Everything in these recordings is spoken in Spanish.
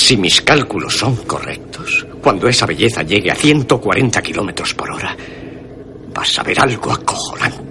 Si mis cálculos son correctos, cuando esa belleza llegue a 140 kilómetros por hora, vas a ver algo acojonante.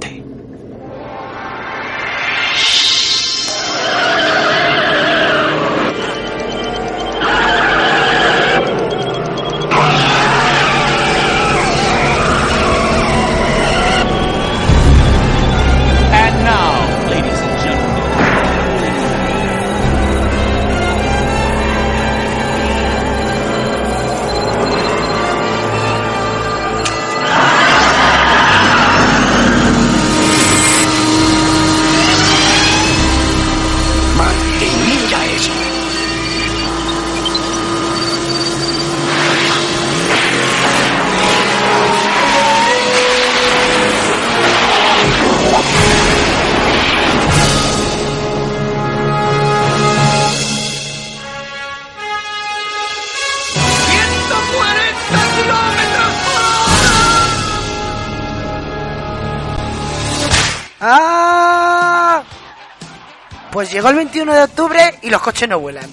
Pues llegó el 21 de octubre y los coches no vuelan.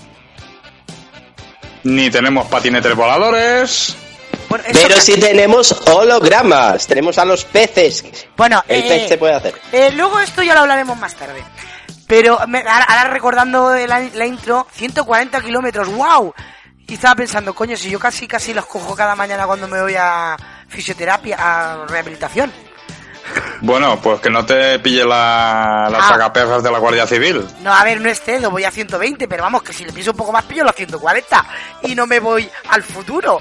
Ni tenemos patinetes voladores. Bueno, Pero sí tenemos hologramas. Tenemos a los peces. Bueno, El eh, pez se puede hacer. eh, luego esto ya lo hablaremos más tarde. Pero me- ahora, ahora recordando la, la intro, 140 kilómetros, wow. Y estaba pensando, coño, si yo casi casi los cojo cada mañana cuando me voy a fisioterapia, a rehabilitación. Bueno, pues que no te pille la, las Ah. de la Guardia Civil. No, a ver, no excedo, voy a 120, pero vamos, que si le pienso un poco más pillo los 140 y no me voy al futuro.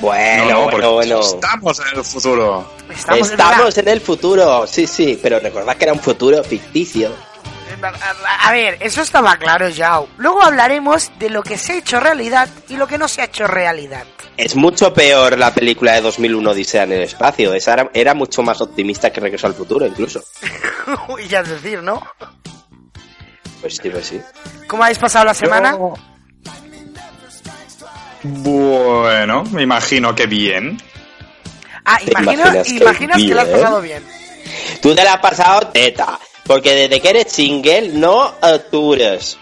Bueno, no, no, porque bueno, bueno. estamos en el futuro. Estamos, en Estamos en el futuro. Sí, sí, pero recordad que era un futuro ficticio. A, a ver, eso estaba claro ya. Luego hablaremos de lo que se ha hecho realidad y lo que no se ha hecho realidad. Es mucho peor la película de 2001 Odisea en el espacio. Esa era, era mucho más optimista que Regreso al futuro, incluso. y ya es decir, ¿no? Pues sí, pues sí. ¿Cómo habéis pasado la semana? Yo- Bueno, me imagino que bien. Ah, ¿Te imagino, imaginas que imaginas que lo has bien? pasado bien. Tú te la has pasado teta. Porque desde que eres single no atures.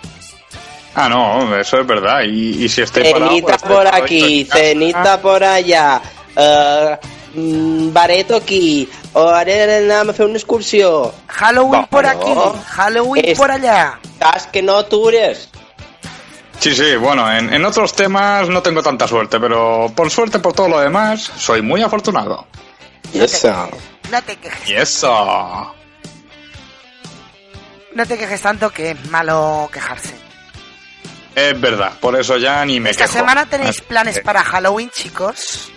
Ah, no, eso es verdad. Y, y si estoy parado, Cenita pues, por aquí, cenita por allá. eh, mm, bareto aquí. O haré nada más hacer una excursión. Halloween por aquí. Halloween Es- por allá. Estás que no atures. Sí, sí, bueno, en, en otros temas no tengo tanta suerte, pero por suerte por todo lo demás, soy muy afortunado. Eso. No te quejes, Y eso. No te quejes tanto que es malo quejarse. Es verdad, por eso ya ni me Esta quejo. semana tenéis Así planes que- para Halloween, chicos.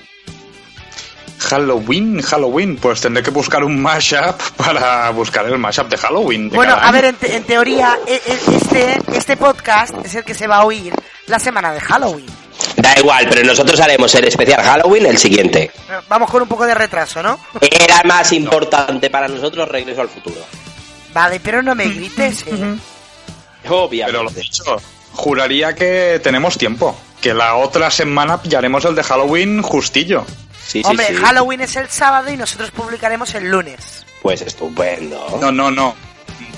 Halloween, Halloween, pues tendré que buscar un mashup para buscar el mashup de Halloween. de Bueno, a ver, en, te- en teoría, e- e- este, este podcast es el que se va a oír la semana de Halloween. Da igual, pero nosotros haremos el especial Halloween el siguiente. Eh, Vamos con un poco de retraso, ¿no? Era más importante para nosotros Regreso al futuro. Vale, pero no me grites, ¿eh? Obviamente. Pero lo dicho, juraría que tenemos tiempo. Que la otra semana pillaremos el de Halloween justillo. Sí, sí, Hombre, sí. Halloween es el sábado y nosotros publicaremos el lunes. Pues estupendo. No, no, no.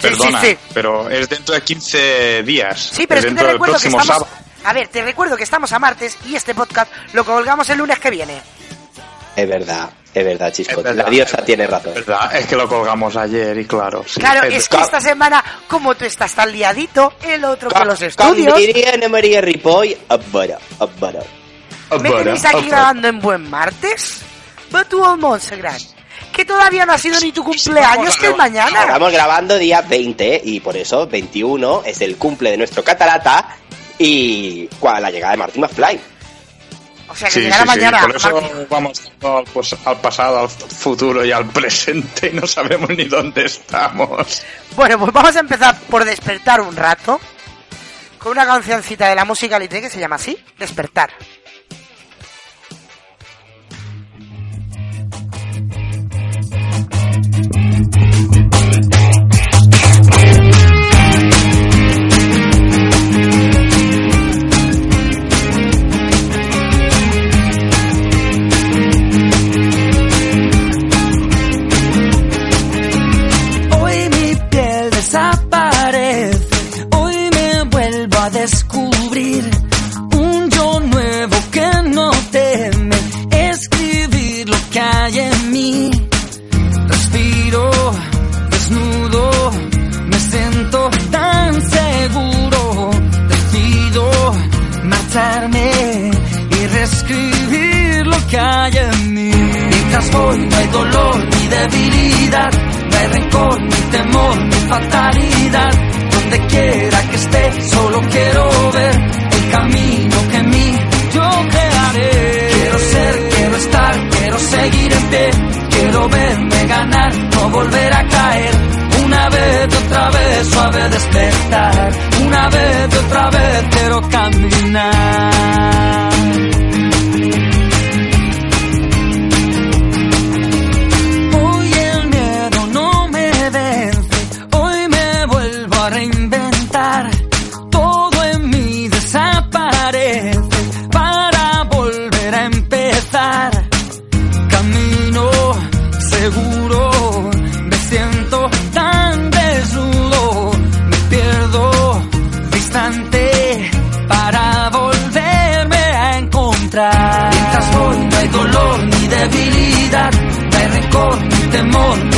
Perdona, sí, sí. pero es dentro de 15 días. Sí, pero es que dentro te del recuerdo que estamos... sábado. A ver, te recuerdo que estamos a martes y este podcast lo colgamos el lunes que viene. Es verdad, es verdad, Chisco. Es verdad, la diosa es tiene razón. ¿Verdad? Es que lo colgamos ayer y claro. sí. Claro, Es- es que esta semana, como tú estás tan liadito, el otro con los estudios, Maria Ripoll, a veure, a veure. me Bueno, tenéis aquí grabando en buen martes. But tú, old Montserrat, que todavía no ha sido ni tu cumpleaños, que es mañana. Estamos grabando día 20 y por eso 21 es el cumple de nuestro catarata y la llegada de Martin McFly. O sea, que Sí, llegará sí, sí, mañana. Por eso Martín. vamos al, pues, al pasado, al futuro y al presente y no sabemos ni dónde estamos. Bueno, pues vamos a empezar por despertar un rato con una cancioncita de la música Lite que se llama así, Despertar. Y reescribir lo que hay en mí. Mientras voy no hay dolor ni debilidad, no hay rencor ni temor ni fatalidad. Donde quiera que esté, solo quiero ver el camino que en mí yo crearé. Quiero ser, quiero estar, quiero seguir en pie, quiero verme ganar, no volver a caer. Una vez otra vez suave despertar, una vez otra vez quiero caminar.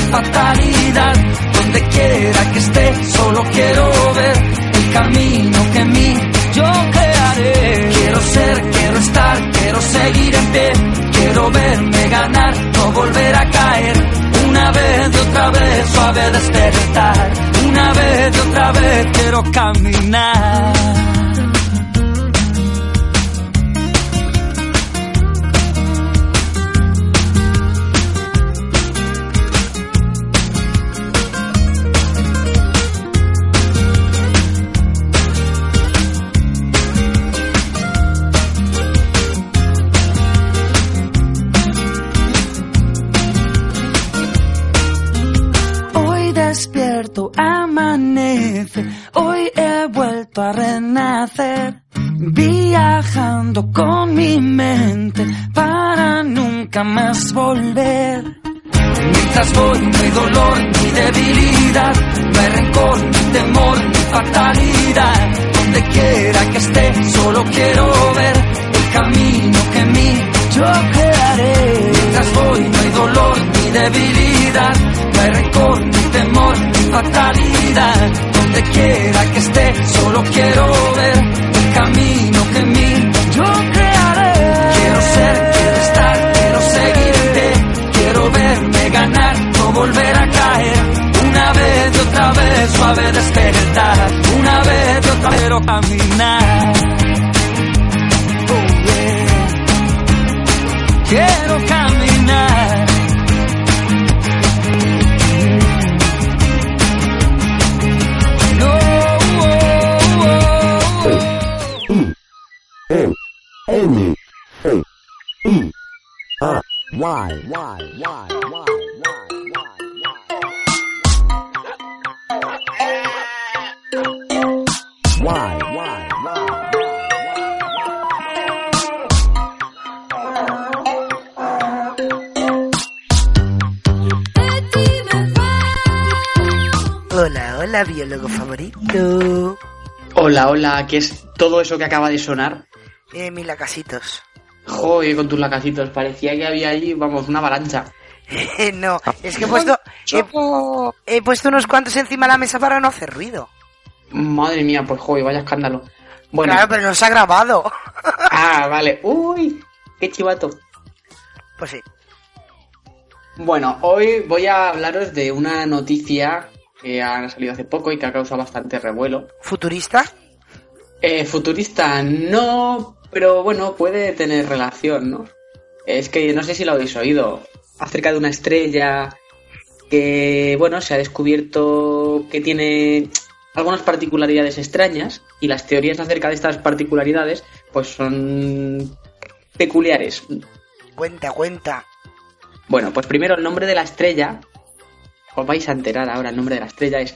Fatalidad. Donde quiera que esté, solo quiero ver el camino que en mí yo crearé. Quiero ser, quiero estar, quiero seguir en pie, quiero verme ganar, no volver a caer. Una vez y otra vez suave despertar, una vez y otra vez quiero caminar. Despierto, amanece, hoy he vuelto a renacer, viajando con mi mente para nunca más volver. Mientras voy no hay dolor ni debilidad, no hay rencor ni temor ni fatalidad. Donde quiera que esté, solo quiero ver el camino que en mí yo crearé. Mientras voy no hay dolor ni debilidad, no hay rencor ni temor ni fatalidad. Donde quiera que esté, solo quiero ver el camino que en yo crearé. Quiero ser, quiero estar, quiero seguir en pie, quiero verme ganar, no volver a caer. Una vez y otra vez suave despertar, una vez y otra vez quiero caminar. Hola, hola, biólogo favorito. Hola, hola, ¿qué es todo eso que acaba de sonar? Eh, mis lacasitos. Joder, con tus lacasitos, parecía que había allí, vamos, una avalancha. no, es que he puesto, he, he puesto unos cuantos encima de la mesa para no hacer ruido. Madre mía, pues joder, vaya escándalo. Bueno, Claro, pero no se ha grabado. ah, vale, uy, qué chivato. pues sí. Bueno, hoy voy a hablaros de una noticia que ha salido hace poco y que ha causado bastante revuelo. ¿Futurista? Eh, futurista, no, pero bueno, puede tener relación, ¿no? Es que no sé si lo habéis oído, acerca de una estrella que, bueno, se ha descubierto que tiene algunas particularidades extrañas y las teorías acerca de estas particularidades pues son peculiares. Cuenta, cuenta. Bueno, pues primero el nombre de la estrella, os vais a enterar ahora, el nombre de la estrella es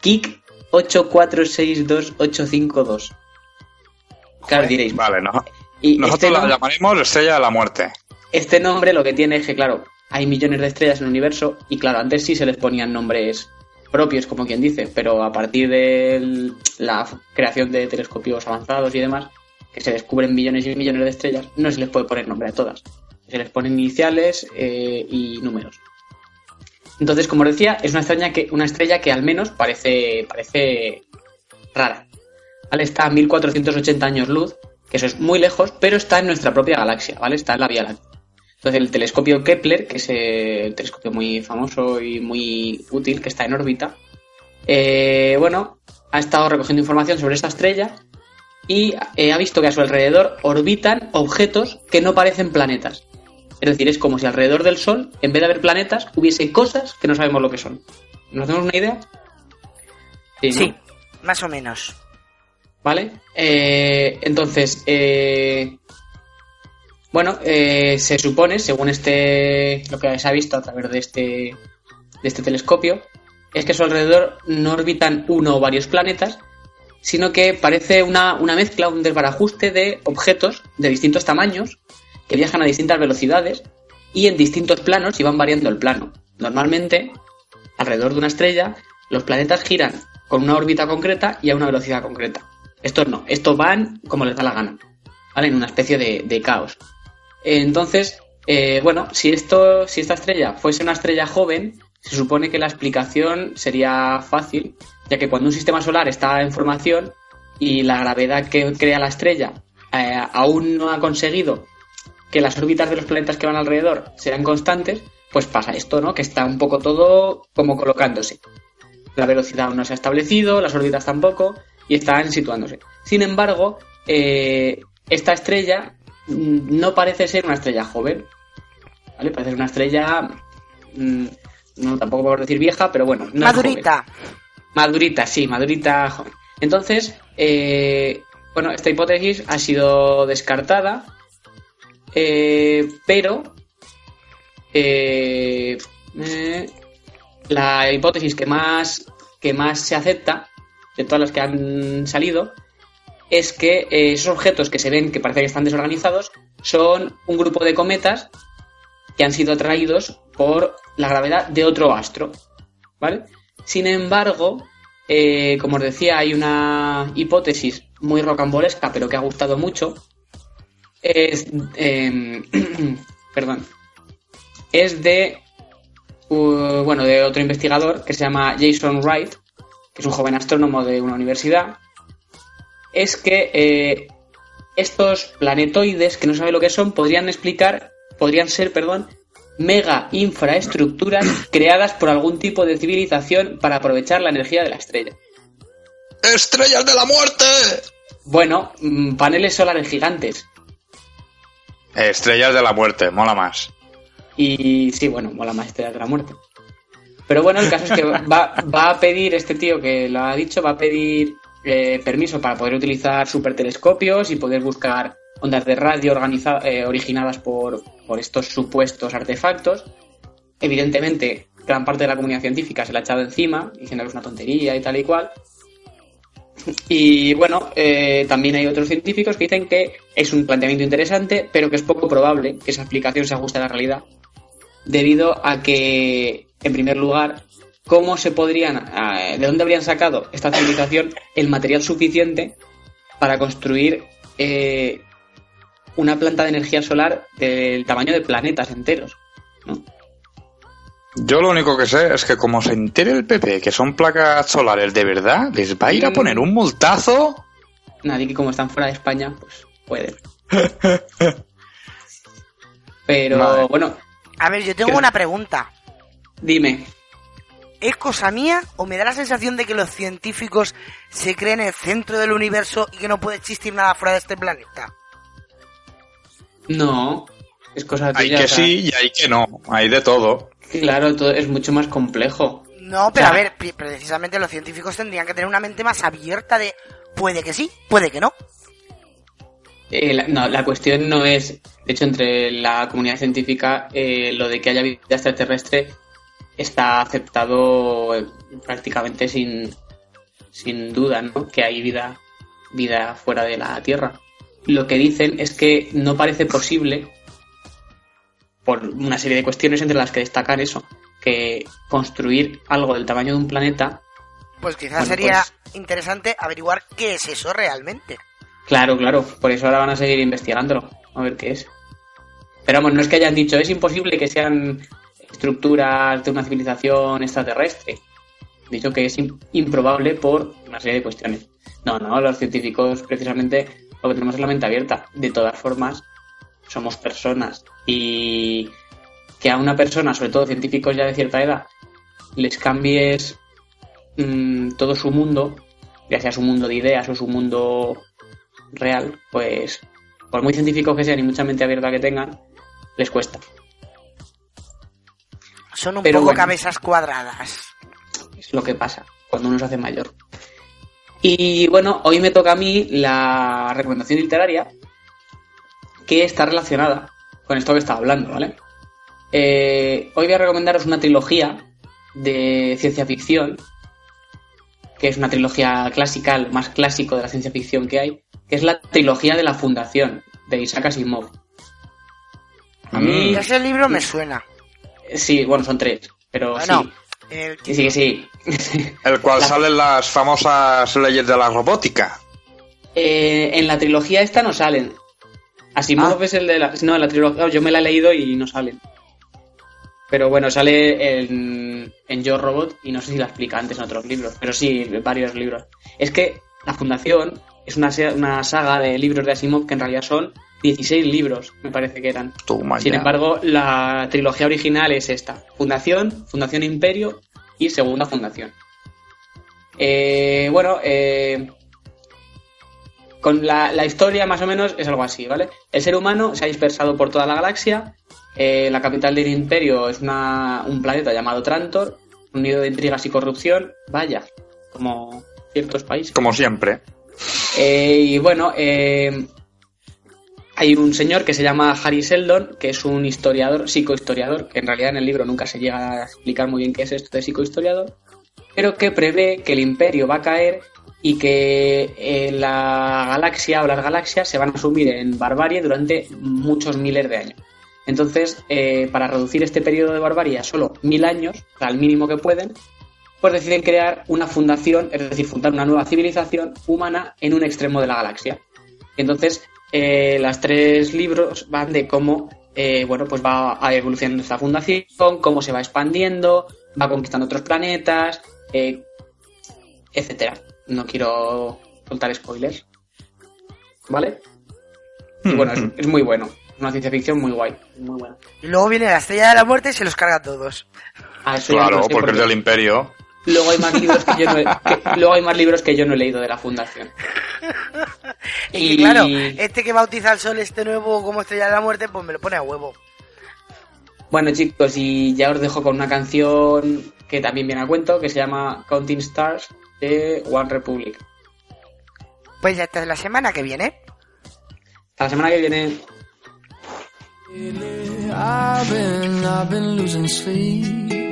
Kik 8462852. Claro, diréis. Vale, no. Y Nosotros este, la llamaremos Estrella de la Muerte. este nombre lo que tiene es que, claro, hay millones de estrellas en el universo y, claro, antes sí se les ponían nombres propios, como quien dice, pero a partir de la creación de telescopios avanzados y demás, que se descubren millones y millones de estrellas, no se les puede poner nombre a todas. Se les ponen iniciales eh, y números. Entonces, como os decía, es una estrella que, una estrella que al menos parece, parece rara. Está a 1480 años luz, que eso es muy lejos, pero está en nuestra propia galaxia, ¿vale? Está en la Vía Láctea. Entonces el telescopio Kepler, que es eh, el telescopio muy famoso y muy útil, que está en órbita, eh, bueno, ha estado recogiendo información sobre esta estrella y eh, ha visto que a su alrededor orbitan objetos que no parecen planetas. Es decir, es como si alrededor del Sol, en vez de haber planetas, hubiese cosas que no sabemos lo que son. ¿Nos hacemos una idea? ¿no? Sí, más o menos. ¿Vale? Eh, entonces, eh, bueno, eh, se supone, según este, lo que se ha visto a través de este, de este telescopio, es que a su alrededor no orbitan uno o varios planetas, sino que parece una, una mezcla, un desbarajuste de objetos de distintos tamaños que viajan a distintas velocidades y en distintos planos y van variando el plano. Normalmente, alrededor de una estrella, los planetas giran con una órbita concreta y a una velocidad concreta. Estos no, estos van como les da la gana, ¿vale? En una especie de, caos. Entonces, eh, bueno, si esto, si esta estrella fuese una estrella joven, se supone que la explicación sería fácil, ya que cuando un sistema solar está en formación y la gravedad que crea la estrella eh, aún no ha conseguido que las órbitas de los planetas que van alrededor sean constantes, pues pasa esto, ¿no? Que está un poco todo como colocándose. La velocidad aún no se ha establecido, las órbitas tampoco, y están situándose. Sin embargo, eh, esta estrella mm, no parece ser una estrella joven. ¿Vale? Parece ser una estrella. mm, no, tampoco puedo decir vieja, pero bueno. no es joven. Madurita. Madurita, sí, madurita joven. Entonces, eh, bueno, esta hipótesis ha sido descartada, eh, pero eh, eh, la hipótesis que más, que más se acepta de todas las que han salido es que eh, esos objetos que se ven que parece que están desorganizados son un grupo de cometas que han sido atraídos por la gravedad de otro astro, ¿vale? Sin embargo, eh, como os decía, hay una hipótesis muy rocambolesca, pero que ha gustado mucho. Es, eh, perdón, es de, uh, bueno, de otro investigador que se llama Jason Wright, que es un joven astrónomo de una universidad. Es que eh, estos planetoides, que no sabe lo que son, podrían explicar, podrían ser, perdón, mega infraestructuras creadas por algún tipo de civilización para aprovechar la energía de la estrella. ¡Estrellas de la muerte! Bueno, mm, paneles solares gigantes. Estrellas de la muerte, mola más. Y sí, bueno, mola más estrellas de la muerte. Pero bueno, el caso es que va, va a pedir, este tío que lo ha dicho, va a pedir eh, permiso para poder utilizar supertelescopios y poder buscar ondas de radio eh, originadas por, estos supuestos artefactos. Evidentemente, gran parte de la comunidad científica se la ha echado encima, diciendo que es una tontería y tal y cual. Y bueno, eh, también hay otros científicos que dicen que es un planteamiento interesante, pero que es poco probable que esa explicación se ajuste a la realidad, debido a que, en primer lugar, cómo se podrían, eh, de dónde habrían sacado esta civilización el material suficiente para construir eh, una planta de energía solar del tamaño de planetas enteros. ¿no? Yo lo único que sé es que como se entere el PP que son placas solares de verdad, les va a ir a poner un multazo. Nadie que como están fuera de España, pues puede. Pero bueno, A ver, yo tengo Creo- una pregunta. dime. ¿Es cosa mía o me da la sensación de que los científicos se creen el centro del universo y que no puede existir nada fuera de este planeta? No, es cosa Hay tuya, que o sea, sí y hay que no. Hay de todo. Claro, todo es mucho más complejo. No, pero O sea- a ver, precisamente los científicos tendrían que tener una mente más abierta de puede que sí, puede que no. Eh, la, no, la cuestión no es, de hecho, entre la comunidad científica, eh, lo de que haya vida extraterrestre está aceptado eh, prácticamente sin, sin duda, ¿no? Que hay vida, vida fuera de la Tierra. Lo que dicen es que no parece posible, por una serie de cuestiones entre las que destacar eso, que construir algo del tamaño de un planeta Pues quizás Bueno, sería pues- interesante averiguar qué es eso realmente. Claro, claro, por eso ahora van a seguir investigándolo, a ver qué es. Pero vamos, no es que hayan dicho, es imposible que sean estructuras de una civilización extraterrestre. Dicho que es im- improbable por una serie de cuestiones. No, no, los científicos precisamente lo que tenemos es la mente abierta. De todas formas, somos personas y que a una persona, sobre todo científicos ya de cierta edad, les cambies mm, todo su mundo, ya sea su mundo de ideas o su mundo real, pues por muy científicos que sean y mucha mente abierta que tengan, les cuesta. Son un Pero poco bueno. cabezas cuadradas. Es lo que pasa cuando uno se hace mayor. Y bueno, hoy me toca a mí la recomendación literaria que está relacionada con esto que estaba hablando, ¿vale? Eh, hoy voy a recomendaros una trilogía de ciencia ficción, que es una trilogía clásica, el más clásico de la ciencia ficción que hay, es la trilogía de la Fundación, de Isaac Asimov. A mí, Ese libro me suena. sí, bueno, son tres, pero Bueno, sí. el Sí, sí, sí. El cual La- salen las famosas leyes de la robótica. Eh, en la trilogía esta no salen. Asimov Ah. es el de la... No, en la trilogía yo me la he leído y no salen. Pero bueno, sale en, en Yo Robot y no sé si la explica antes en otros libros, pero sí, varios libros. Es que la Fundación es una, una saga de libros de Asimov que en realidad son 16 libros, me parece que eran. Toma Sin ya. embargo, la trilogía original es esta: Fundación, Fundación Imperio y Segunda Fundación. Eh, bueno, eh, con la, la historia más o menos es algo así, ¿vale? El ser humano se ha dispersado por toda la galaxia. eh, la capital del Imperio es una, un planeta llamado Trantor, un nido de intrigas y corrupción. Vaya, como ciertos países. Como siempre. Eh, y bueno, eh, hay un señor que se llama Harry Seldon, que es un historiador, psicohistoriador, que en realidad en el libro nunca se llega a explicar muy bien qué es esto de psicohistoriador, pero que prevé que el imperio va a caer y que eh, la galaxia o las galaxias se van a sumir en barbarie durante muchos miles de años. Entonces, eh, para reducir este periodo de barbarie a solo mil años, al mínimo que pueden, pues deciden crear una fundación, es decir, fundar una nueva civilización humana en un extremo de la galaxia. Entonces, eh, los tres libros van de cómo, eh, bueno, pues va a evolucionando esta fundación, cómo se va expandiendo, va conquistando otros planetas, eh, etcétera. No quiero soltar spoilers, ¿vale? Y bueno, es, es muy bueno, es una ciencia ficción muy guay, muy buena. Y luego viene la estrella de la muerte y se los carga a todos. Ah, eso ya no Claro, sé, porque es del imperio. Luego hay más libros que yo no he, que- luego hay más libros que yo no he leído de la fundación. Y, que, claro, este que bautiza al sol, este nuevo como estrella de la muerte, pues me lo pone a huevo. Bueno chicos, y ya os dejo con una canción que también viene a cuento, que se llama Counting Stars de One Republic. Pues ya es la semana que viene. Hasta la semana que viene. I've been, I've been losing sleep,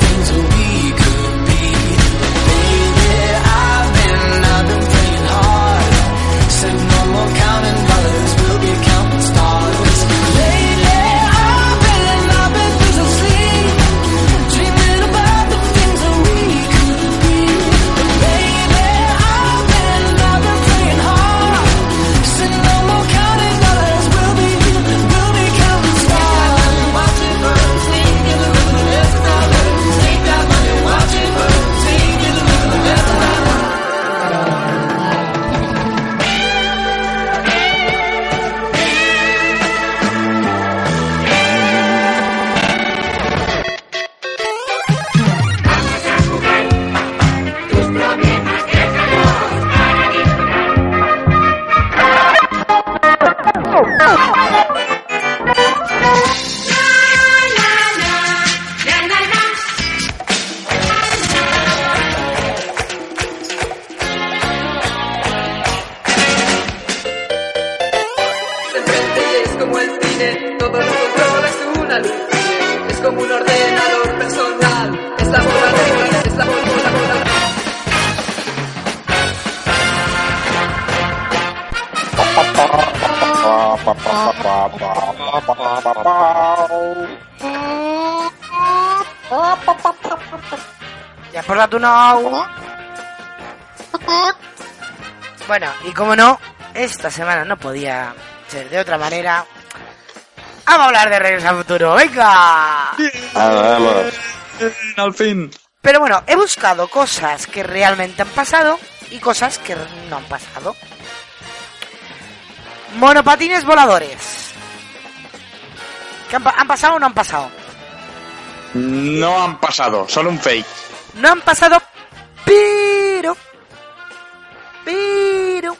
counting dollars, Bueno, y como no, esta semana no podía ser de otra manera. Vamos a hablar de Regreso al Futuro, venga. Vamos. Al fin. Pero bueno, he buscado cosas que realmente han pasado y cosas que no han pasado. Monopatines voladores. ¿Qué han, pa- han pasado o no han pasado? No han pasado, solo un fake. No han pasado, pero... Pero...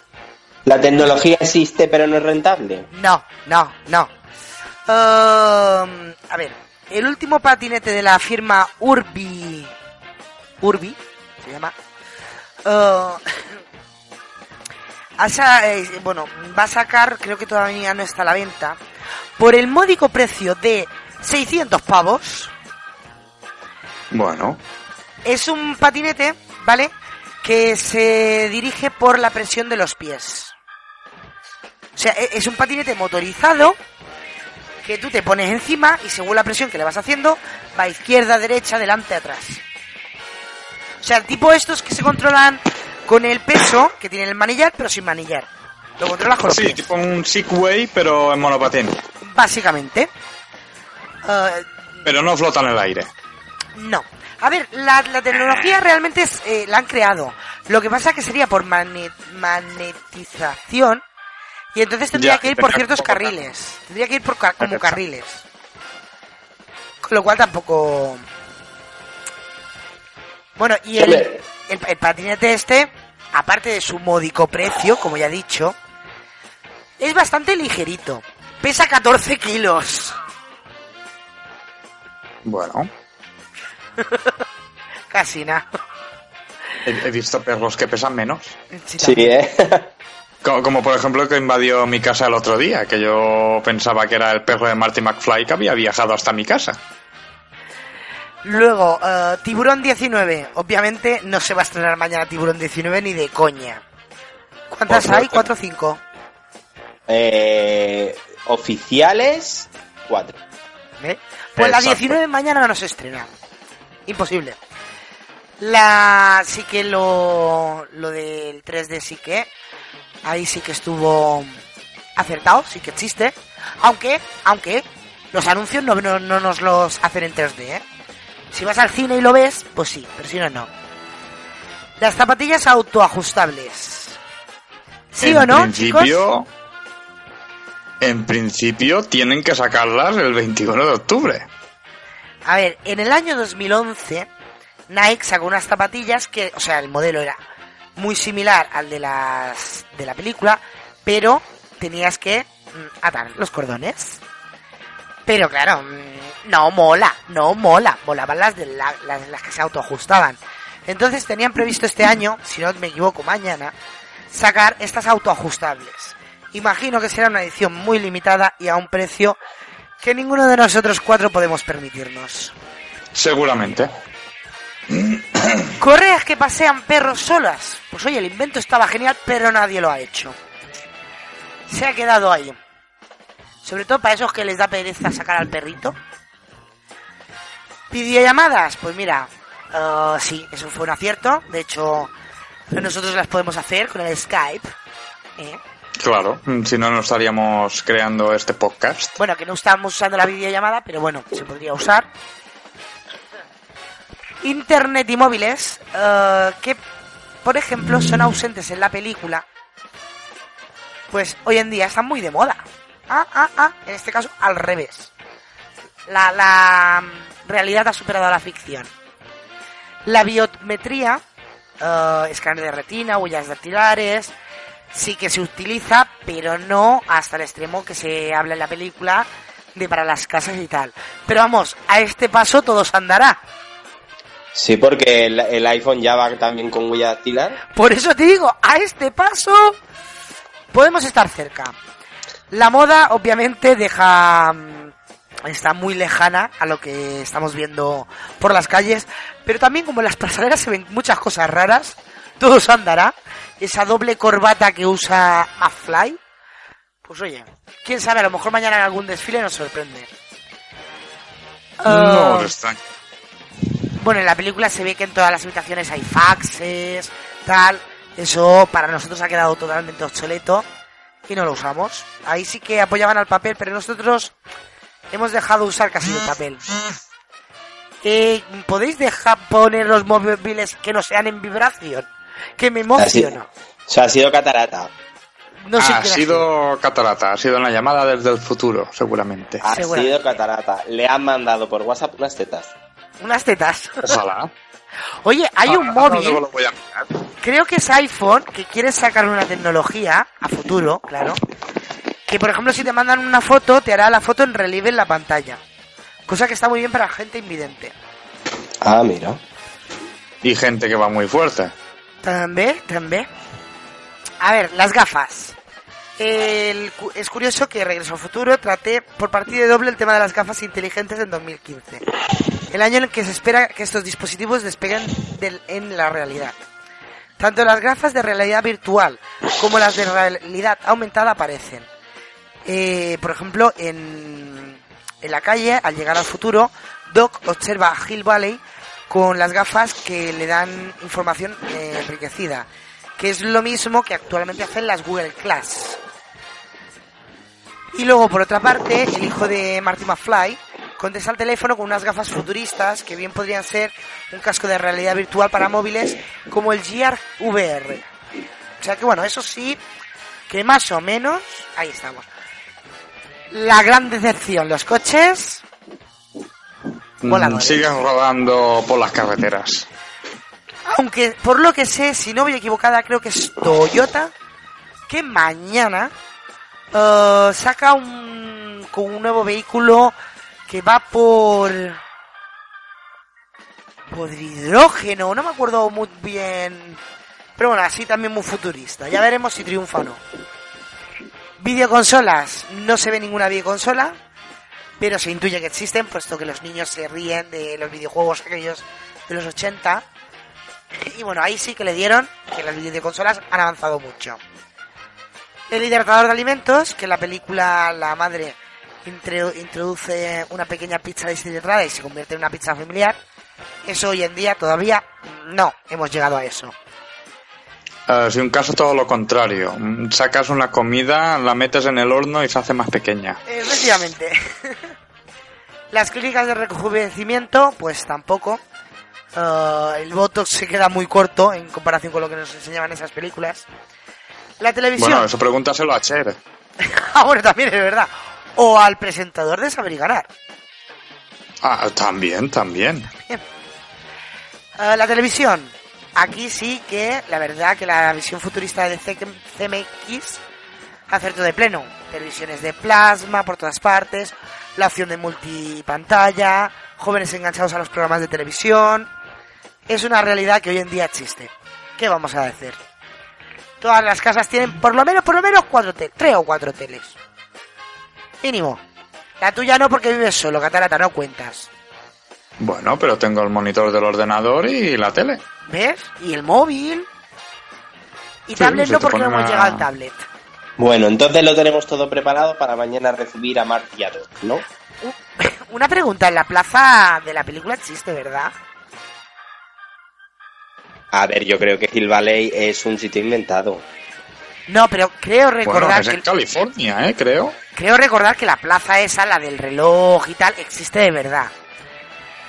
La tecnología existe, pero no es rentable. No, no, no. Um, a ver, el último patinete de la firma Urbi... Urbi, se llama. uh, ha sa- eh, bueno, va a sacar, creo que todavía no está a la venta, por el módico precio de 600 pavos. Bueno, Es un patinete, ¿vale? Que se dirige por la presión de los pies. O sea, e- es un patinete motorizado que tú te pones encima y según la presión que le vas haciendo, va izquierda, derecha, delante, atrás. O sea, tipo estos que se controlan con el peso que tiene el manillar, pero sin manillar. Lo controlas con sí, pies. tipo un Segway, pero en monopatín. Básicamente. Pero no flota en el aire. No. A ver, la, la tecnología realmente es, eh, la han creado. Lo que pasa que sería por mane- monetización y entonces tendría Ya, que ir por ciertos carriles. Tendría que ir por como carriles. Con lo cual tampoco... Bueno, y el, el patinete este, aparte de su módico precio, como ya he dicho, es bastante ligerito. Pesa 14 kilos. Bueno, Casi nada. he, he visto perros que pesan menos. Sí. ¿eh? Como, como por ejemplo el que invadió mi casa el otro día, que yo pensaba que era el perro de Marty McFly que había viajado hasta mi casa. Luego, eh, Tiburón 19. Obviamente no se va a estrenar mañana Tiburón 19 ni de coña. ¿Cuántas hay? ¿Cuatro o cinco? Eh, oficiales, cuatro. ¿Eh? Pues la Exacto. 19 mañana no se estrena. Imposible. La sí que lo lo del 3D sí que ahí sí que estuvo acertado, sí que existe, aunque aunque los anuncios no, no, no nos los hacen en 3D, ¿eh? Si vas al cine y lo ves, pues sí, pero si no no. Las zapatillas autoajustables. ¿Sí en o no, chicos? principio, En principio tienen que sacarlas el 21 de octubre. A ver, en el año 2011, Nike sacó unas zapatillas que, o sea, el modelo era muy similar al de las de la película, pero tenías que mm, atar los cordones. Pero claro, mm, no mola, no mola, molaban las de la- las, las que se autoajustaban. Entonces tenían previsto este año, si no me equivoco, mañana, sacar estas autoajustables. Imagino que será una edición muy limitada y a un precio que ninguno de nosotros cuatro podemos permitirnos. Seguramente. Correas que pasean perros solas. Pues oye, el invento estaba genial, pero nadie lo ha hecho. Se ha quedado ahí. Sobre todo para esos que les da pereza sacar al perrito. Videollamadas, pues mira, eh, sí, eso fue un acierto. De hecho, nosotros las podemos hacer con el Skype. ¿eh? Claro, si no, no estaríamos creando este podcast. Bueno, que no estamos usando la videollamada, pero bueno, se podría usar. Internet y móviles, eh, que por ejemplo son ausentes en la película, pues hoy en día están muy de moda. Ah, ah, ah, en este caso al revés. La, la mm, realidad ha superado a la ficción. La biometría, eh, escáner de retina, huellas dactilares, sí que se utiliza, pero no hasta el extremo que se habla en la película de para las casas y tal. Pero vamos, a este paso todo se andará. Sí, porque el, el iPhone ya va también con huella dactilar. Por eso te digo, a este paso podemos estar cerca. La moda obviamente deja mm, está muy lejana a lo que estamos viendo por las calles, pero también como en las pasarelas se ven muchas cosas raras, todo se andará. Esa doble corbata que usa McFly, pues oye, quién sabe, a lo mejor mañana en algún desfile nos sorprende. No Ah, os extraña. bueno, en la película se ve que en todas las habitaciones hay faxes, tal. Eso para nosotros ha quedado totalmente obsoleto y no lo usamos. Ahí sí que apoyaban al papel, pero nosotros hemos dejado de usar casi el papel. Eh, ¿Podéis dejar poner los móviles que no sean en vibración? Que me emociono. O sea, ha sido catarata. No sé ha sido catarata, ha sido una llamada desde el futuro, seguramente. Ha Seguramente. sido catarata. Le han mandado por WhatsApp unas tetas. Unas tetas. Ojalá. Oye, hay un Ahora móvil. luego lo voy a mirar. Creo que es iPhone que quiere sacar una tecnología a futuro, claro. Que por ejemplo si te mandan una foto, te hará la foto en relieve en la pantalla. Cosa que está muy bien para gente invidente. Ah, mira. Y gente que va muy fuerte. También, también. A ver, las gafas. El es curioso que Regreso al Futuro trate por partida doble el tema de las gafas inteligentes en 2015. El año en el que se espera que estos dispositivos despeguen del- en la realidad. Tanto las gafas de realidad virtual como las de realidad aumentada aparecen. Eh, por ejemplo, en, en la calle, al llegar al futuro, Doc observa a Hill Valley con las gafas que le dan información eh, enriquecida, que es lo mismo que actualmente hacen las Google Class. Y luego, por otra parte, el hijo de Marty McFly contesta al teléfono con unas gafas futuristas que bien podrían ser un casco de realidad virtual para móviles como el Gear VR. O sea que bueno, eso sí, que más o menos, ahí estamos. La gran decepción, los coches, Mm, Voladores. Siguen rodando por las carreteras. aunque por lo que sé, si no voy equivocada, creo que es Toyota, que mañana eh, saca un, con un nuevo vehículo que va por por hidrógeno, no me acuerdo muy bien, pero bueno, así también muy futurista. Ya veremos si triunfa o no. Videoconsolas, no se ve ninguna videoconsola, pero se intuye que existen, puesto que los niños se ríen de los videojuegos aquellos de los 80. Y bueno, ahí sí que le dieron que las videoconsolas han avanzado mucho. El hidratador de alimentos, que en la película la madre introduce una pequeña pizza deshidratada y se convierte en una pizza familiar. Eso hoy en día todavía no hemos llegado a eso. Eh, si un caso todo lo contrario. Sacas una comida, la metes en el horno y se hace más pequeña. Efectivamente. Las clínicas de rejuvenecimiento, pues tampoco. Eh, el Botox se queda muy corto en comparación con lo que nos enseñaban esas películas. La televisión. Bueno, eso pregúntaselo a Cher. ah, bueno, también es verdad. O al presentador de Saber y Ganar. Ah, también, también. Eh, la televisión. Aquí sí que la verdad que la visión futurista de CMX acertó de pleno. Televisiones de plasma por todas partes, la opción de multipantalla, jóvenes enganchados a los programas de televisión. Es una realidad que hoy en día existe. ¿Qué vamos a decir? Todas las casas tienen por lo menos, por lo menos cuatro te- tres o cuatro teles. Mínimo. La tuya no porque vives solo, Catarata, no cuentas. Bueno, pero tengo el monitor del ordenador y la tele. ¿Ves? Y el móvil. Y Sí, tablet no porque no hemos llegado al tablet. Bueno, entonces lo tenemos todo preparado para mañana recibir a Marciano, ¿no? Una pregunta, en la plaza de la película existe, ¿verdad? A ver, yo creo que Hill Valley es un sitio inventado. No, pero creo Bueno, recordar es en que California, ¿eh? Creo. creo recordar que la plaza esa, la del reloj y tal, existe de verdad.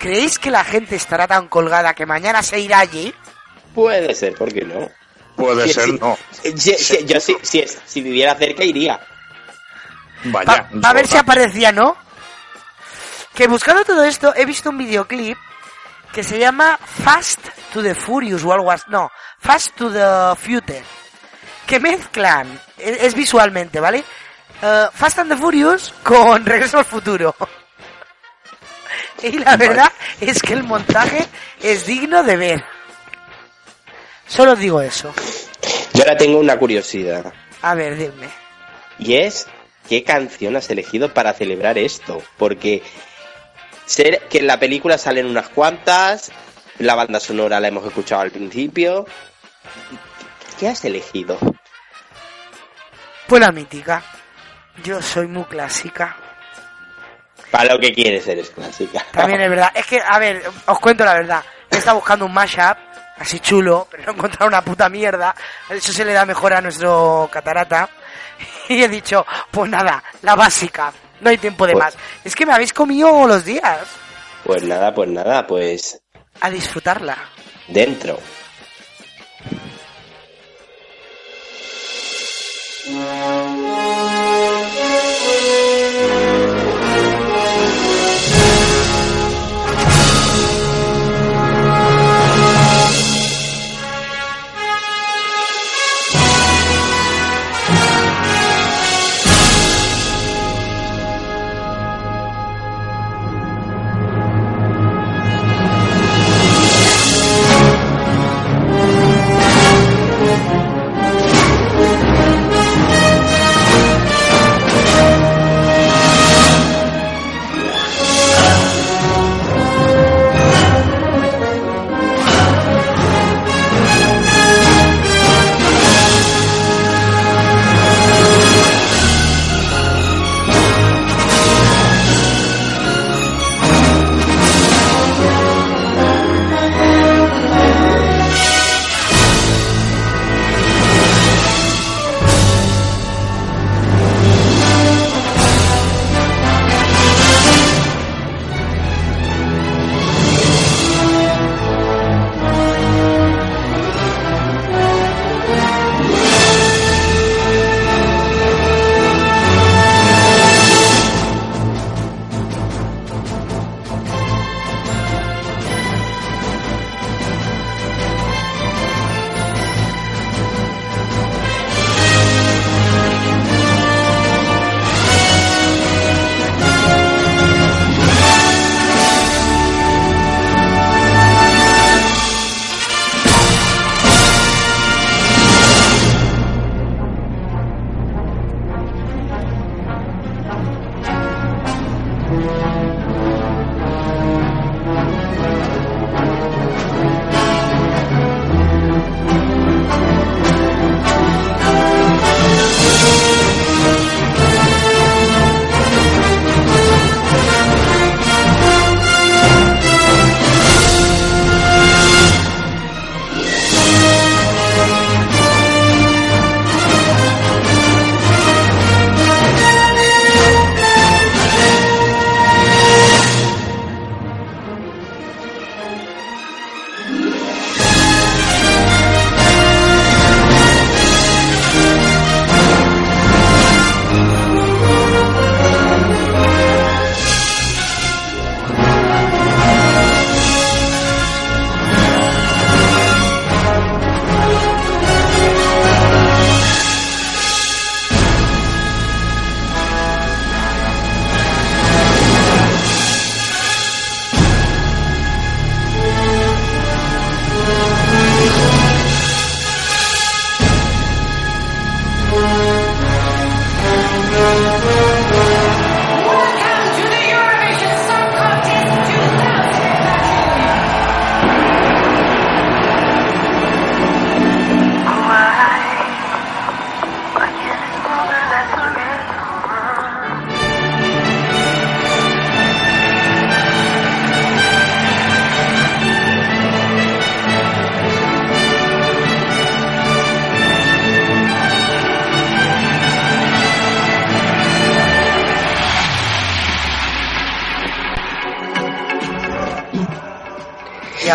¿Creéis que la gente estará tan colgada que mañana se irá allí? Puede ser, ¿por qué no? Puede Sí, ser, sí. no. Si- si- yo si, si, es- si viviera cerca iría. Vaya. Va a ver si aparecía, ¿no? Que buscando todo esto he visto un videoclip que se llama Fast to the Furious o algo así. No, Fast to the Future. Que mezclan, es, es visualmente, ¿vale? Eh, Fast and the Furious con Regreso al Futuro. y la verdad es que el montaje es digno de ver. Solo os digo eso. Yo ahora tengo una curiosidad. A ver, dime. Y es, ¿qué canción has elegido para celebrar esto? Porque ser que en la película salen unas cuantas, la banda sonora la hemos escuchado al principio. ¿Qué has elegido? Pues la mítica. Yo soy muy clásica. Para lo que quieres eres clásica. También es verdad. Es que, a ver, os cuento la verdad. he estado buscando un mashup, así chulo, pero no he encontrado una puta mierda. Eso se le da mejor a nuestro catarata. Y he dicho, pues nada, la básica. No hay tiempo de pues- más. Es que me habéis comido los días. Pues nada, pues nada, pues... A disfrutarla. Dentro.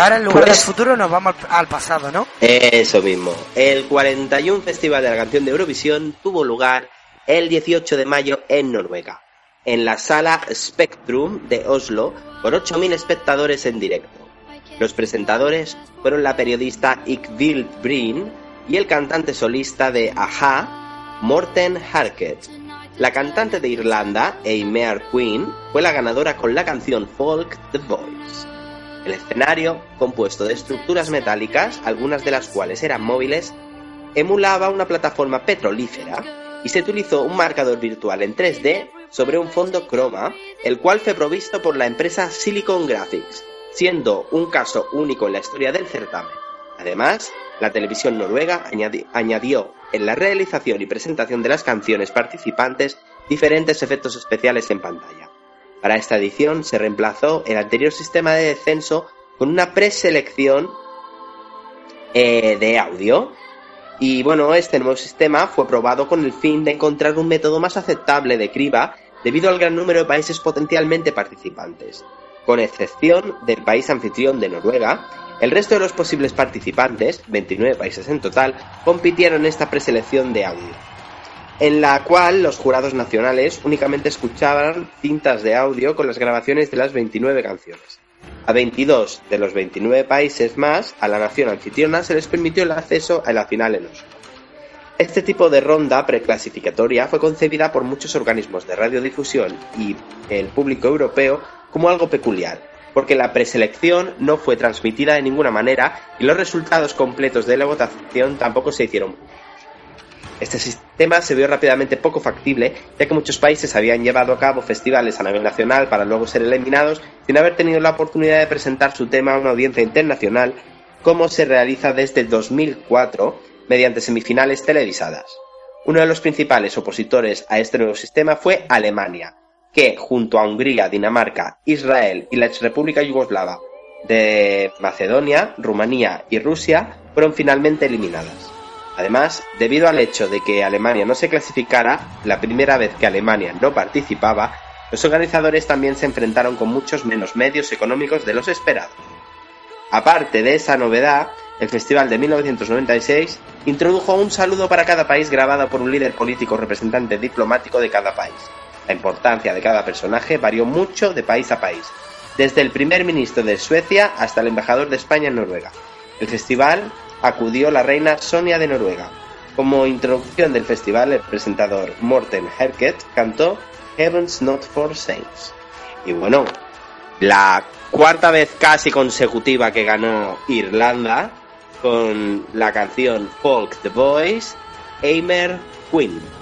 Ahora en lugar Pues- del futuro nos vamos al, al pasado, ¿no? Eso mismo. El 41 Festival de la Canción de Eurovisión tuvo lugar el 18 de mayo en Noruega, en la sala Spectrum de Oslo, con 8.000 espectadores en directo. Los presentadores fueron la periodista Ikvild Bryn y el cantante solista de Aja, Morten Harket. La cantante de Irlanda, Eimar Queen, fue la ganadora con la canción Folk The Voice. El escenario, compuesto de estructuras metálicas, algunas de las cuales eran móviles, emulaba una plataforma petrolífera y se utilizó un marcador virtual en 3D sobre un fondo croma, el cual fue provisto por la empresa Silicon Graphics, siendo un caso único en la historia del certamen. Además, la televisión noruega añadi- añadió en la realización y presentación de las canciones participantes diferentes efectos especiales en pantalla. Para esta edición se reemplazó el anterior sistema de descenso con una preselección eh, de audio. Y bueno, este nuevo sistema fue probado con el fin de encontrar un método más aceptable de criba debido al gran número de países potencialmente participantes. Con excepción del país anfitrión de Noruega, el resto de los posibles participantes, 29 países en total, compitieron en esta preselección de audio en la cual los jurados nacionales únicamente escuchaban cintas de audio con las grabaciones de las 29 canciones. A 22 de los 29 países más, a la nación anfitriona se les permitió el acceso a la final en Oslo. Este tipo de ronda preclasificatoria fue concebida por muchos organismos de radiodifusión y el público europeo como algo peculiar, porque la preselección no fue transmitida de ninguna manera y los resultados completos de la votación tampoco se hicieron este sistema se vio rápidamente poco factible, ya que muchos países habían llevado a cabo festivales a nivel nacional para luego ser eliminados sin haber tenido la oportunidad de presentar su tema a una audiencia internacional, como se realiza desde 2004 mediante semifinales televisadas. Uno de los principales opositores a este nuevo sistema fue Alemania, que junto a Hungría, Dinamarca, Israel y la exrepública yugoslava de Macedonia, Rumanía y Rusia fueron finalmente eliminadas. Además, debido al hecho de que Alemania no se clasificara, la primera vez que Alemania no participaba, los organizadores también se enfrentaron con muchos menos medios económicos de los esperados. Aparte de esa novedad, el festival de 1996 introdujo un saludo para cada país grabado por un líder político representante diplomático de cada país. La importancia de cada personaje varió mucho de país a país, desde el primer ministro de Suecia hasta el embajador de España en Noruega. El festival acudió la reina Sonia de Noruega. Como introducción del festival, el presentador Morten Herket cantó Heaven's Not for Saints. Y bueno, la cuarta vez casi consecutiva que ganó Irlanda con la canción Folk the Boys, Eimer Quinn.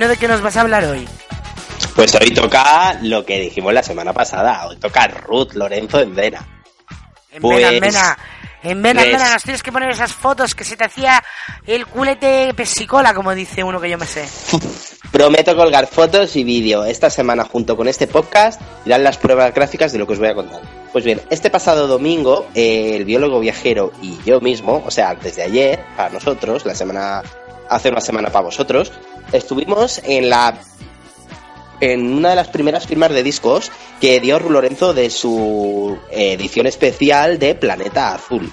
Adivino de qué nos vas a hablar hoy. Pues hoy toca lo que dijimos la semana pasada. Hoy toca Ruth Lorenzo en Vena. En Pues, Vena, en Vena. En Vena, en Vena, nos tienes que poner esas fotos que se te hacía el culete pesicola, como dice uno que yo me sé. Prometo colgar fotos y vídeo. Esta semana, junto con este podcast, irán las pruebas gráficas de lo que os voy a contar. Pues bien, este pasado domingo, eh, el biólogo viajero y yo mismo, o sea, desde ayer, para nosotros, la semana, hace una semana para vosotros, estuvimos en la en una de las primeras firmas de discos que dio Lorenzo de su eh, edición especial de Planeta Azul.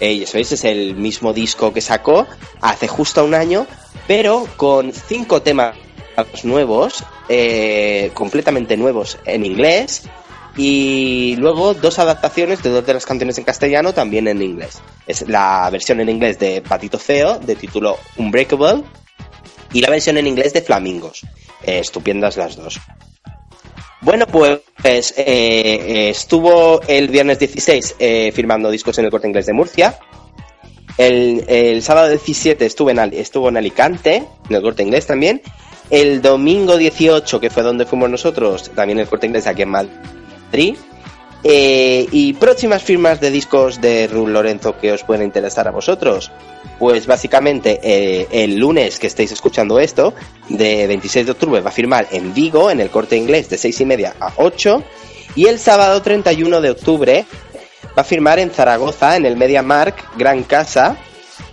Eh, ya sabéis, es el mismo disco que sacó hace justo un año, pero con cinco temas nuevos, eh, completamente nuevos en inglés, y luego dos adaptaciones de dos de las canciones en castellano también en inglés. Es la versión en inglés de Patito Feo, de título Unbreakable, y la versión en inglés de Flamingos. Eh, estupendas las dos. Bueno, pues eh, eh, estuvo el viernes 16 eh, firmando discos en el corte inglés de Murcia. El, sábado 17 estuvo en, estuvo en Alicante, en el corte inglés también. El domingo 18, que fue donde fuimos nosotros, también el corte inglés aquí en Madrid. Eh, y próximas firmas de discos de Ruth Lorenzo que os pueden interesar a vosotros. Pues básicamente eh, el lunes que estéis escuchando esto, de 26 de octubre, va a firmar en Vigo, en el corte inglés, de 6 y media a 8. Y el sábado 31 de octubre va a firmar en Zaragoza, en el Media Mark Gran Casa,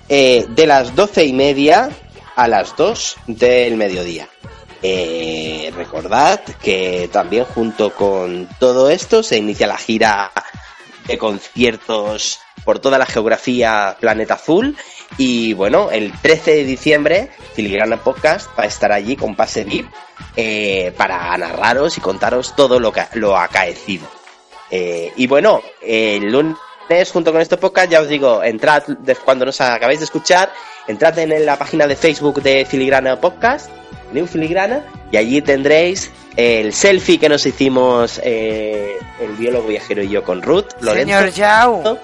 eh, de las 12 y media a las 2 del mediodía. Eh, recordad que también junto con todo esto se inicia la gira de conciertos por toda la geografía Planeta Azul y bueno, el 13 de diciembre Filigrana Podcast va a estar allí con pase VIP eh, para narraros y contaros todo lo, que, lo acaecido. Eh, y bueno, el lunes junto con este podcast ya os digo, entrad cuando nos acabáis de escuchar, entrad en la página de Facebook de Filigrana Podcast, New Filigrana, y allí tendréis el selfie que nos hicimos eh, el biólogo viajero y yo con Ruth, Lorenzo. Señor Yao.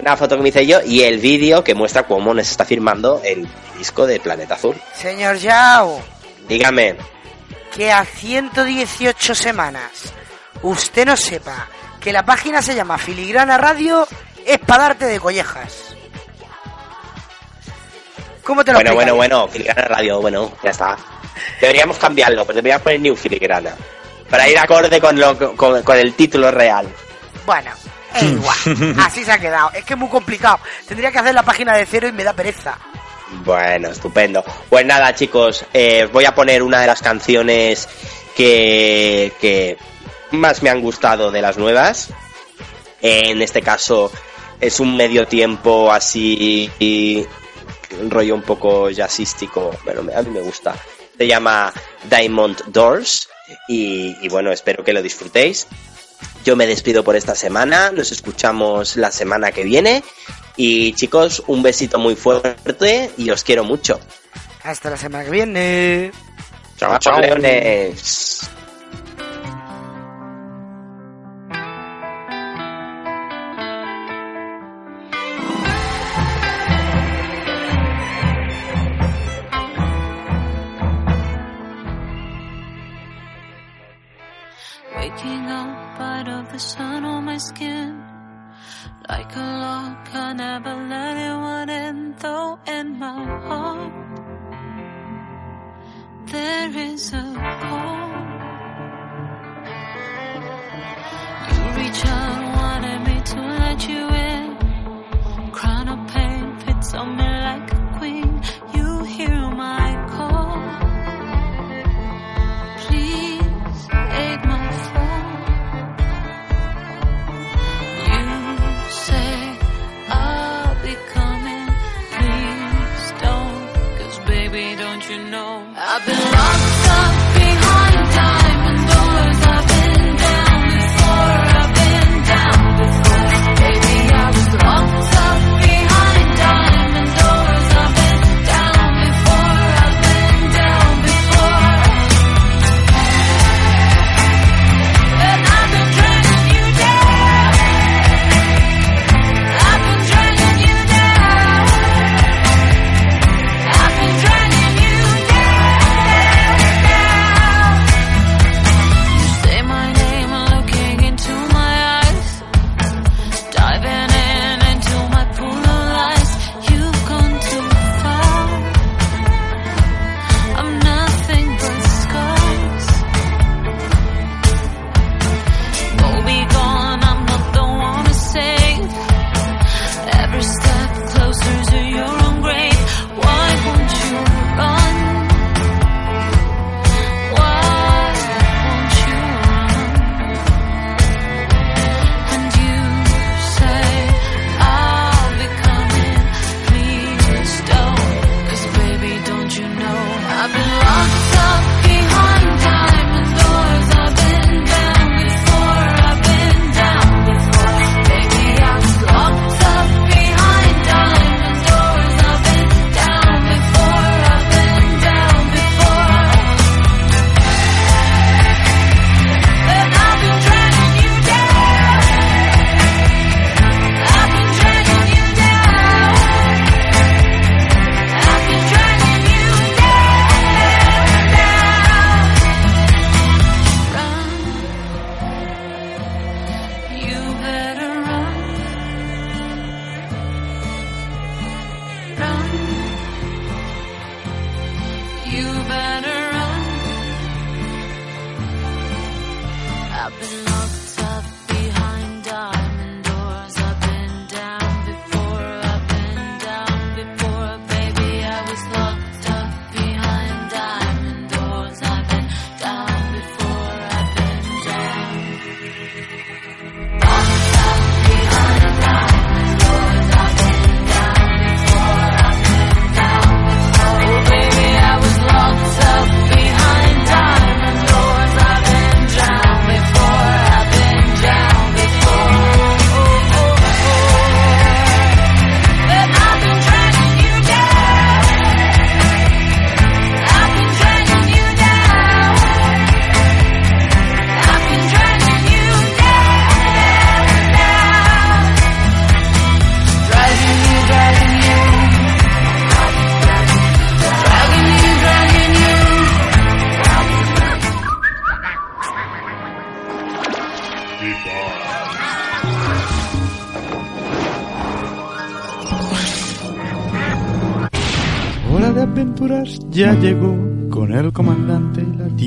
Una foto que me hice yo y el vídeo que muestra cómo nos está firmando el disco de Planeta Azul. Señor Yao. Dígame, que a 118 semanas usted no sepa que la página se llama Filigrana Radio es para darte de collejas. ¿Cómo te lo bueno, bueno, bueno, Filigrana Radio, bueno, ya está. Deberíamos cambiarlo, pero deberíamos poner New Filigrana. Para ir acorde con, lo, con, con el título real. Bueno, es igual. Así se ha quedado. Es que es muy complicado. Tendría que hacer la página de cero y me da pereza. Bueno, estupendo. Pues nada, chicos, eh, voy a poner una de las canciones que, que más me han gustado de las nuevas. En este caso es un medio tiempo así y un rollo un poco jazzístico. Bueno, me- a mí me gusta. Se llama Diamond Doors y, y bueno, espero que lo disfrutéis. Yo me despido por esta semana, nos escuchamos la semana que viene y chicos, un besito muy fuerte y os quiero mucho. Hasta la semana que viene. Chao, chao. Leones. Skin. Like a lock, I never let anyone in, though in my heart. There is a call. You reach out, wanted me to let you in.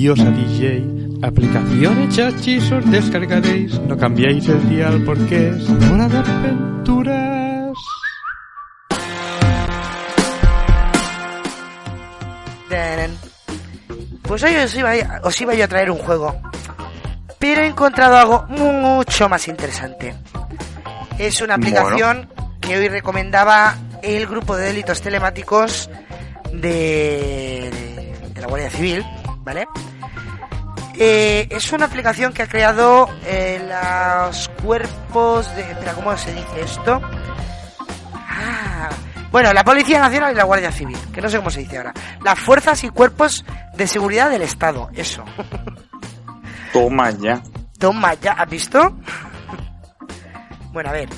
Diosa DJ. Aplicación hecha hechizos descargaréis, no cambiéis el dial porque es hora de aventuras. Pues hoy os iba, a- os iba yo a traer un juego, pero he encontrado algo mucho más interesante. Es una aplicación que hoy recomendaba el grupo de delitos telemáticos de, de la Guardia Civil, ¿vale? Eh, es una aplicación que ha creado eh, los cuerpos de... Espera, ¿cómo se dice esto? Ah, bueno, la Policía Nacional y la Guardia Civil, que no sé cómo se dice ahora. Las fuerzas y cuerpos de seguridad del Estado, eso. Toma ya. Toma, ¿ya has visto? bueno, a ver.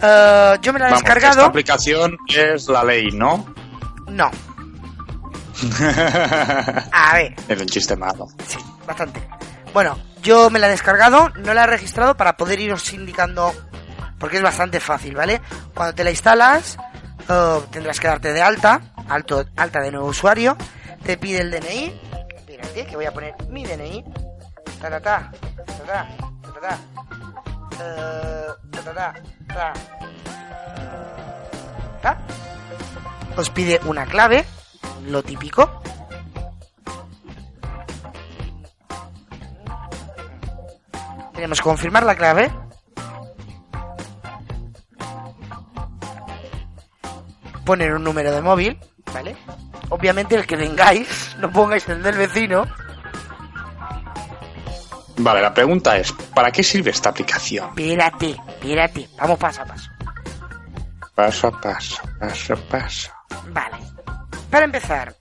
Eh, yo me la he Vamos, descargado. esta aplicación es la ley, ¿no? No, a ver, es un chiste malo. sí, bastante. Bueno, yo me la he descargado, no la he registrado para poder iros indicando, porque es bastante fácil, ¿vale? Cuando te la instalas, eh, tendrás que darte de alta, alto, alta de nuevo usuario, te pide el DNI, espérate, que voy a poner mi DNI, ta ta ta, ta ta, ta eh, ta ta ta, ta, ta. os pide una clave, lo típico, Tenemos que confirmar la clave. Poner un número de móvil, ¿vale? Obviamente el que vengáis, no pongáis el del vecino. Vale, la pregunta es, ¿para qué sirve esta aplicación? Espérate, espérate, vamos paso a paso. Paso a paso, paso a paso. Vale. Para empezar,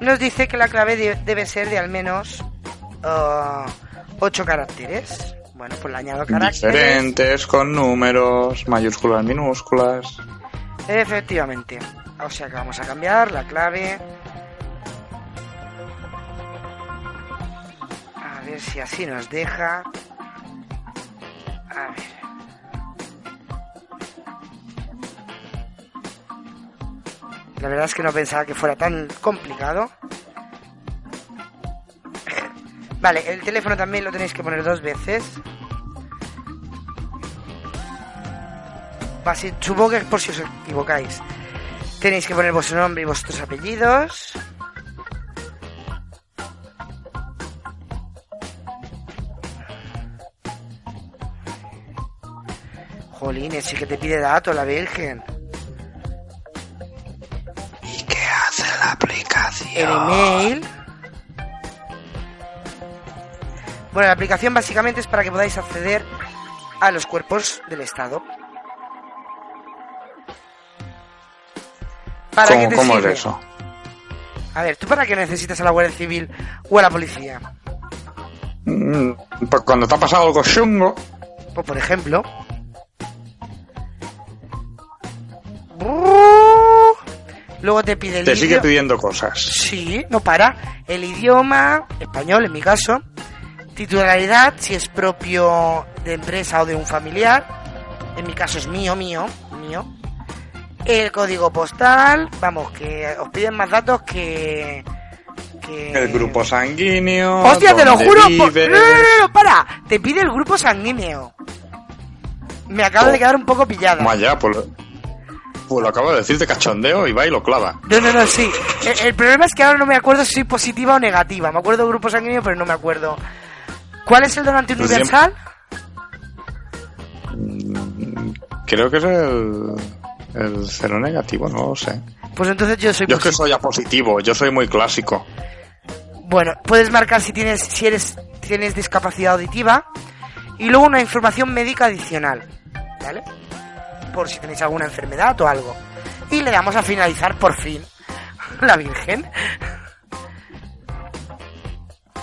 nos dice que la clave de- debe ser de al menos 8 caracteres. Bueno, pues le añado caracteres. Diferentes, con números, mayúsculas, minúsculas. Efectivamente. O sea que vamos a cambiar la clave. A ver si así nos deja. A ver. La verdad es que no pensaba que fuera tan complicado. Vale, el teléfono también lo tenéis que poner dos veces. Supongo que por si os equivocáis. Tenéis que poner vuestro nombre y vuestros apellidos. Jolines, sí que te pide datos la Virgen. El email. Bueno, la aplicación básicamente es para que podáis acceder a los cuerpos del Estado. ¿Para qué ¿Cómo, te cómo es eso? A ver, ¿tú para qué necesitas a la Guardia Civil o a la policía? Mm, Pues cuando te ha pasado algo chungo, Pues por ejemplo... Luego te pide el te sigue pidiendo cosas. Sí, no para. El idioma, español en mi caso. Titularidad, si es propio de empresa o de un familiar. En mi caso es mío, mío, mío. El código postal, vamos, que os piden más datos que, que... El grupo sanguíneo. ¡Hostia, te lo juro! por-. No, no, no, no, para. Te pide el grupo sanguíneo. Me acabo de quedar un poco pillada. Toma ya, pues lo, acabo de decir de cachondeo y va y lo clava. No, no, no, sí. El, el problema es que ahora no me acuerdo si soy positiva o negativa. Me acuerdo del grupo sanguíneo, pero no me acuerdo. ¿Cuál es el donante Pues universal? Creo que es el, el cero negativo, no lo sé. Pues entonces yo soy Yo es que soy a positivo, yo soy muy clásico. Bueno, puedes marcar si tienes, si eres, tienes discapacidad auditiva y luego una información médica adicional, ¿vale? Por si tenéis alguna enfermedad o algo. Y le damos a finalizar por fin. La Virgen.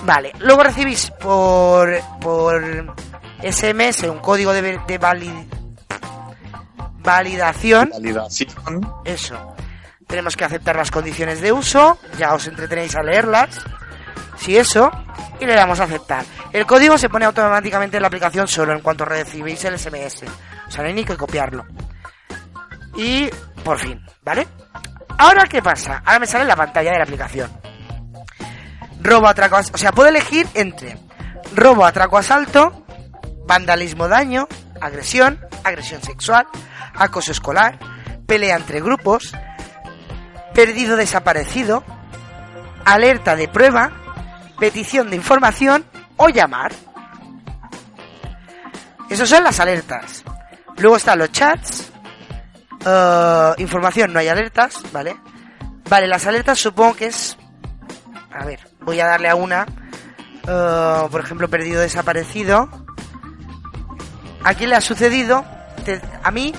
Vale, luego recibís por, por SMS un código de, de valid- validación. Validación. Eso. Tenemos que aceptar las condiciones de uso. Ya os entretenéis a leerlas. Si eso. Y le damos a aceptar. El código se pone automáticamente en la aplicación solo en cuanto recibís el SMS. O sea, no hay ni que copiarlo. Y por fin, ¿vale? Ahora, ¿qué pasa? Ahora me sale la pantalla de la aplicación. Robo, atraco, o sea, puedo elegir entre robo, atraco, asalto, vandalismo, daño, agresión, agresión sexual, acoso escolar, pelea entre grupos, perdido desaparecido, alerta de prueba, petición de información o llamar. Esas son las alertas. Luego están los chats. eh, información, no hay alertas, ¿vale? Vale, las alertas supongo que es... A ver, voy a darle a una. eh, por ejemplo, perdido desaparecido. ¿A quién le ha sucedido? ¿A mí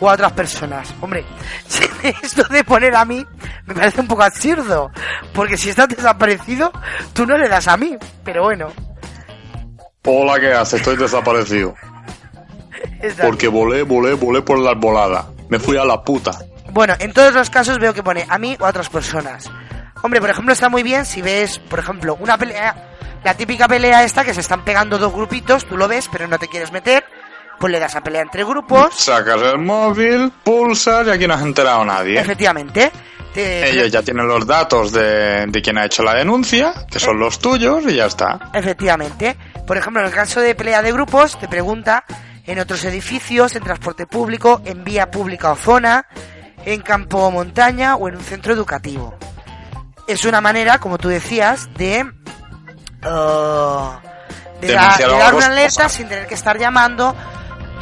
o a otras personas? Hombre, esto de poner a mí me parece un poco absurdo. Porque si estás desaparecido, tú no le das a mí. Pero bueno, Hola, ¿qué haces? Estoy desaparecido. Porque volé, volé, volé por la arbolada. Me fui a la puta. Bueno, en todos los casos veo que pone a mí o a otras personas. Hombre, por ejemplo, está muy bien si ves, por ejemplo, una pelea, la típica pelea esta que se están pegando dos grupitos, tú lo ves, pero no te quieres meter, pues le das a pelea entre grupos. Sacas el móvil, pulsas y aquí no has enterado nadie. Efectivamente. Te- Ellos ya tienen los datos de, de quien ha hecho la denuncia, que son los tuyos, y ya está. Efectivamente. Por ejemplo, en el caso de pelea de grupos, te pregunta en otros edificios, en transporte público, en vía pública o zona, en campo o montaña o en un centro educativo. Es una manera, como tú decías, de, eh, de, da- de dar una alerta sin tener que estar llamando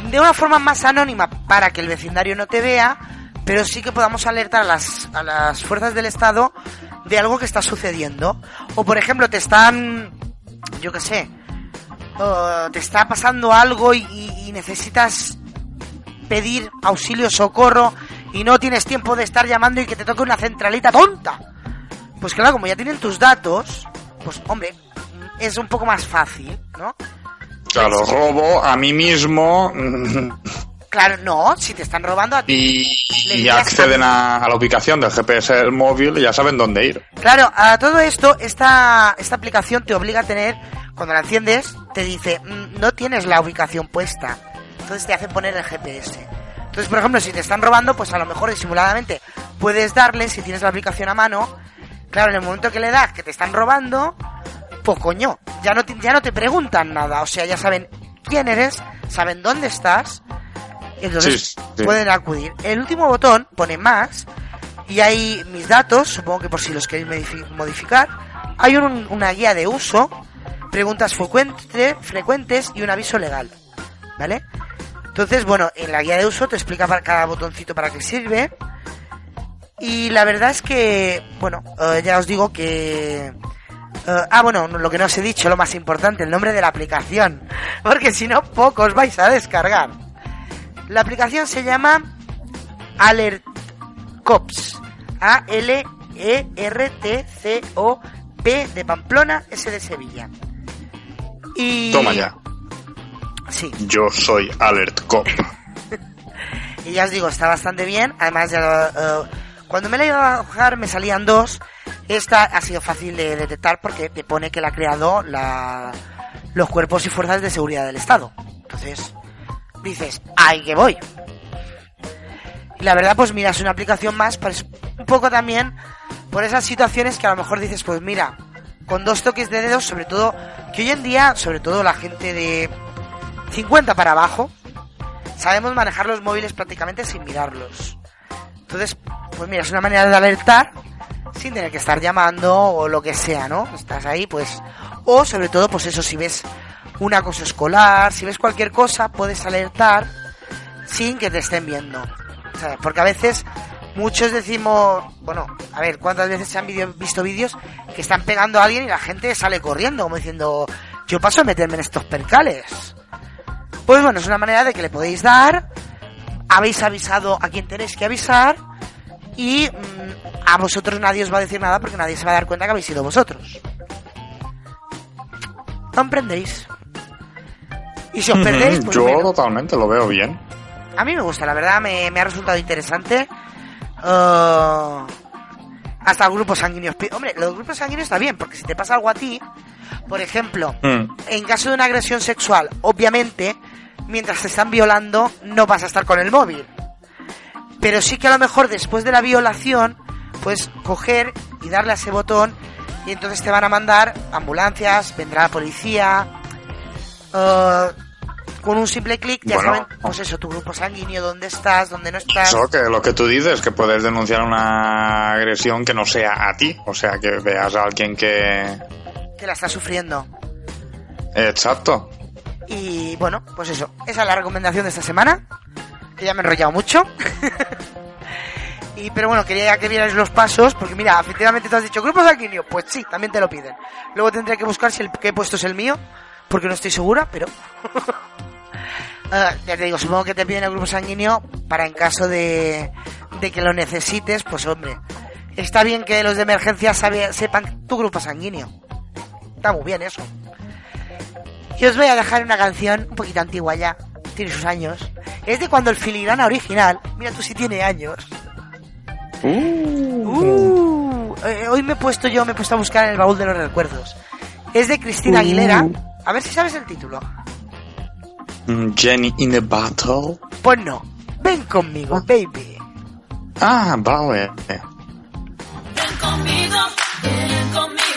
de una forma más anónima para que el vecindario no te vea, pero sí que podamos alertar a las, a las fuerzas del Estado de algo que está sucediendo. O por ejemplo, te están, yo qué sé, te está pasando algo y, necesitas pedir auxilio, socorro y no tienes tiempo de estar llamando y que te toque una centralita tonta. Pues claro, como ya tienen tus datos, pues hombre, es un poco más fácil, ¿no? Claro, robo a mí mismo Claro, no, si te están robando a ti. y, y acceden a, a la ubicación del GPS del móvil y ya saben dónde ir. Claro, a todo esto, esta, esta aplicación te obliga a tener, cuando la enciendes, te dice, "Mm, no tienes la ubicación puesta. Entonces te hace poner el GPS. Entonces, por ejemplo, si te están robando, pues a lo mejor disimuladamente puedes darle, si tienes la aplicación a mano, claro, en el momento que le das que te están robando, pues coño, ya no te, ya no te preguntan nada. O sea, ya saben quién eres, saben dónde estás, y entonces Sí, sí. pueden acudir. El último botón pone más, y hay mis datos, supongo que por si los queréis modifi- modificar. Hay un- una guía de uso, preguntas frecuente- frecuentes y un aviso legal. ¿Vale? Entonces, bueno, en la guía de uso te explica para cada botoncito para qué sirve. Y la verdad es que, bueno, eh, ya os digo que... eh, ah, bueno, lo que no os he dicho, lo más importante, el nombre de la aplicación. Porque si no, pocos vais a descargar. La aplicación se llama Alert Cops. A-L-E-R-T-C-O-P de Pamplona, S de Sevilla. Y... Toma ya. Sí. Yo soy Alert Cop. Y ya os digo, está bastante bien. Además, ya, eh, cuando me la iba a bajar me salían dos. Esta ha sido fácil de detectar porque te pone que la ha creado la, los cuerpos y fuerzas de seguridad del Estado. Entonces, dices, ¡ay que voy! Y la verdad, pues mira, es una aplicación más, para un poco también por esas situaciones que a lo mejor dices, pues mira, con dos toques de dedos, sobre todo, que hoy en día, sobre todo la gente de 50 para abajo, sabemos manejar los móviles prácticamente sin mirarlos. Entonces, pues mira, es una manera de alertar sin tener que estar llamando o lo que sea, ¿no? Estás ahí, pues... O sobre todo, pues eso, si ves un acoso escolar, si ves cualquier cosa, puedes alertar sin que te estén viendo. ¿Sabes? Porque a veces muchos decimos, bueno, a ver, ¿cuántas veces se han visto vídeos que están pegando a alguien y la gente sale corriendo, como diciendo, yo paso a meterme en estos percales? Pues bueno, es una manera de que le podéis dar, habéis avisado a quien tenéis que avisar y mm, a vosotros nadie os va a decir nada porque nadie se va a dar cuenta que habéis sido vosotros. ¿Comprendéis? Y si os perdéis, pues Yo bueno, totalmente lo veo bien. a mí me gusta, la verdad, me, me ha resultado interesante. Uh, hasta grupos sanguíneos. Hombre, los grupos sanguíneos está bien, porque si te pasa algo a ti, por ejemplo, Mm. en caso de una agresión sexual, obviamente, mientras te están violando, no vas a estar con el móvil. Pero sí que a lo mejor después de la violación, puedes coger y darle a ese botón y entonces te van a mandar ambulancias, vendrá la policía. eh, con un simple clic ya Bueno. saben, pues eso, tu grupo sanguíneo, dónde estás, dónde no estás. Eso que lo que tú dices, que puedes denunciar una agresión que no sea a ti, o sea, que veas a alguien que... que la estás sufriendo. Exacto. Y bueno, pues eso, esa es la recomendación de esta semana, que ya me he enrollado mucho. y pero bueno, quería que vierais los pasos, porque mira, efectivamente te has dicho grupo sanguíneo, pues sí, también te lo piden. Luego tendré que buscar si el que he puesto es el mío, porque no estoy segura, pero... Ah, ya te digo, supongo que te piden el grupo sanguíneo para en caso de, de que lo necesites, pues hombre, está bien que los de emergencia sabe- sepan tu grupo sanguíneo. Está muy bien eso. Y os voy a dejar una canción un poquito antigua ya, tiene sus años. Es de cuando el filigrana original, mira tú si tiene años. Uh, eh, hoy me he puesto yo, me he puesto a buscar en el baúl de los recuerdos. Es de Cristina Aguilera. A ver si sabes el título. Mm, Jenny in the Battle. Pues no. Ven conmigo, baby. Ah, vale. Ven conmigo, ven conmigo,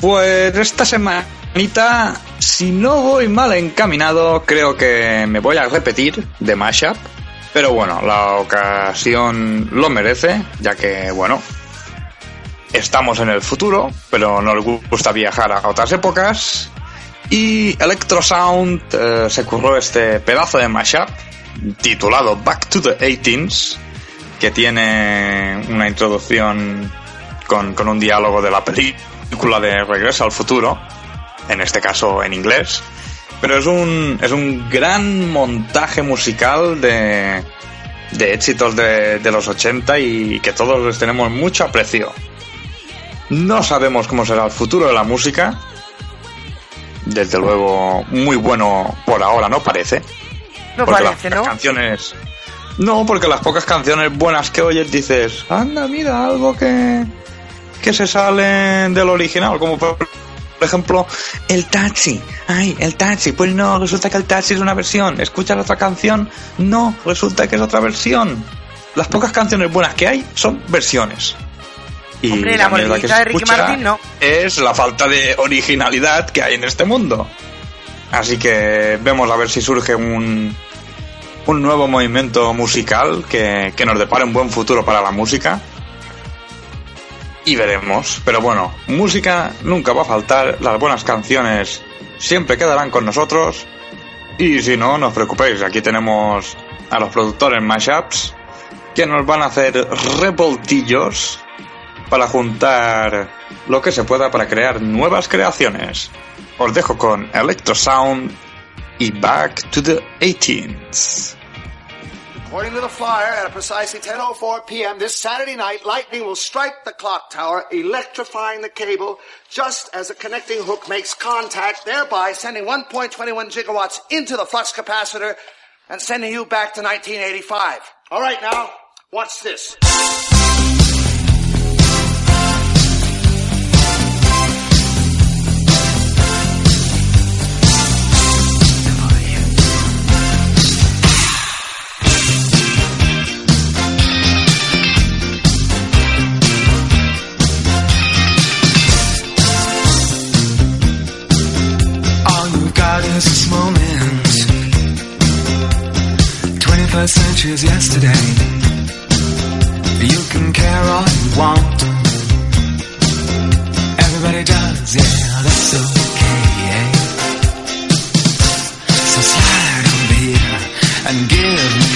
Pues esta semanita, si no voy mal encaminado, creo que me voy a repetir de mashup. Pero bueno, la ocasión lo merece, ya que, bueno, estamos en el futuro, pero nos gusta viajar a otras épocas. Y Electrosound eh, se curró este pedazo de mashup titulado Back to the 18s, que tiene una introducción con, con un diálogo de la película de Regreso al Futuro, en este caso en inglés. Pero es un, es un gran montaje musical de, de éxitos de, de los 80 y que todos les tenemos mucho aprecio. No sabemos cómo será el futuro de la música. Desde luego, muy bueno por ahora no parece. No porque parece, las ¿no? canciones. No, porque las pocas canciones buenas que oyes dices, anda, mira, algo que, que se sale del original, como por por ejemplo, el taxi. Ay, el taxi. Pues no, resulta que el taxi es una versión. Escuchas la otra canción. No, resulta que es otra versión. Las pocas canciones buenas que hay son versiones. Y Hombre, la mierda que de Ricky escucha Martin no. Es la falta de originalidad que hay en este mundo. Así que vemos a ver si surge un, un nuevo movimiento musical que, que nos depare un buen futuro para la música. Y veremos. Pero bueno, música nunca va a faltar. Las buenas canciones siempre quedarán con nosotros. Y si no, no os preocupéis. Aquí tenemos a los productores Mashups que nos van a hacer revoltillos para juntar lo que se pueda para crear nuevas creaciones. Os dejo con Electrosound y Back to the 18th. According to the flyer, at precisely 10.04 p.m. this Saturday night, lightning will strike the clock tower, electrifying the cable just as the connecting hook makes contact, thereby sending 1.21 gigawatts into the flux capacitor and sending you back to 1985. All right, now, watch this. This moment. 21st century is yesterday. You can care all you want. Everybody does, yeah, that's okay. So slide over here and give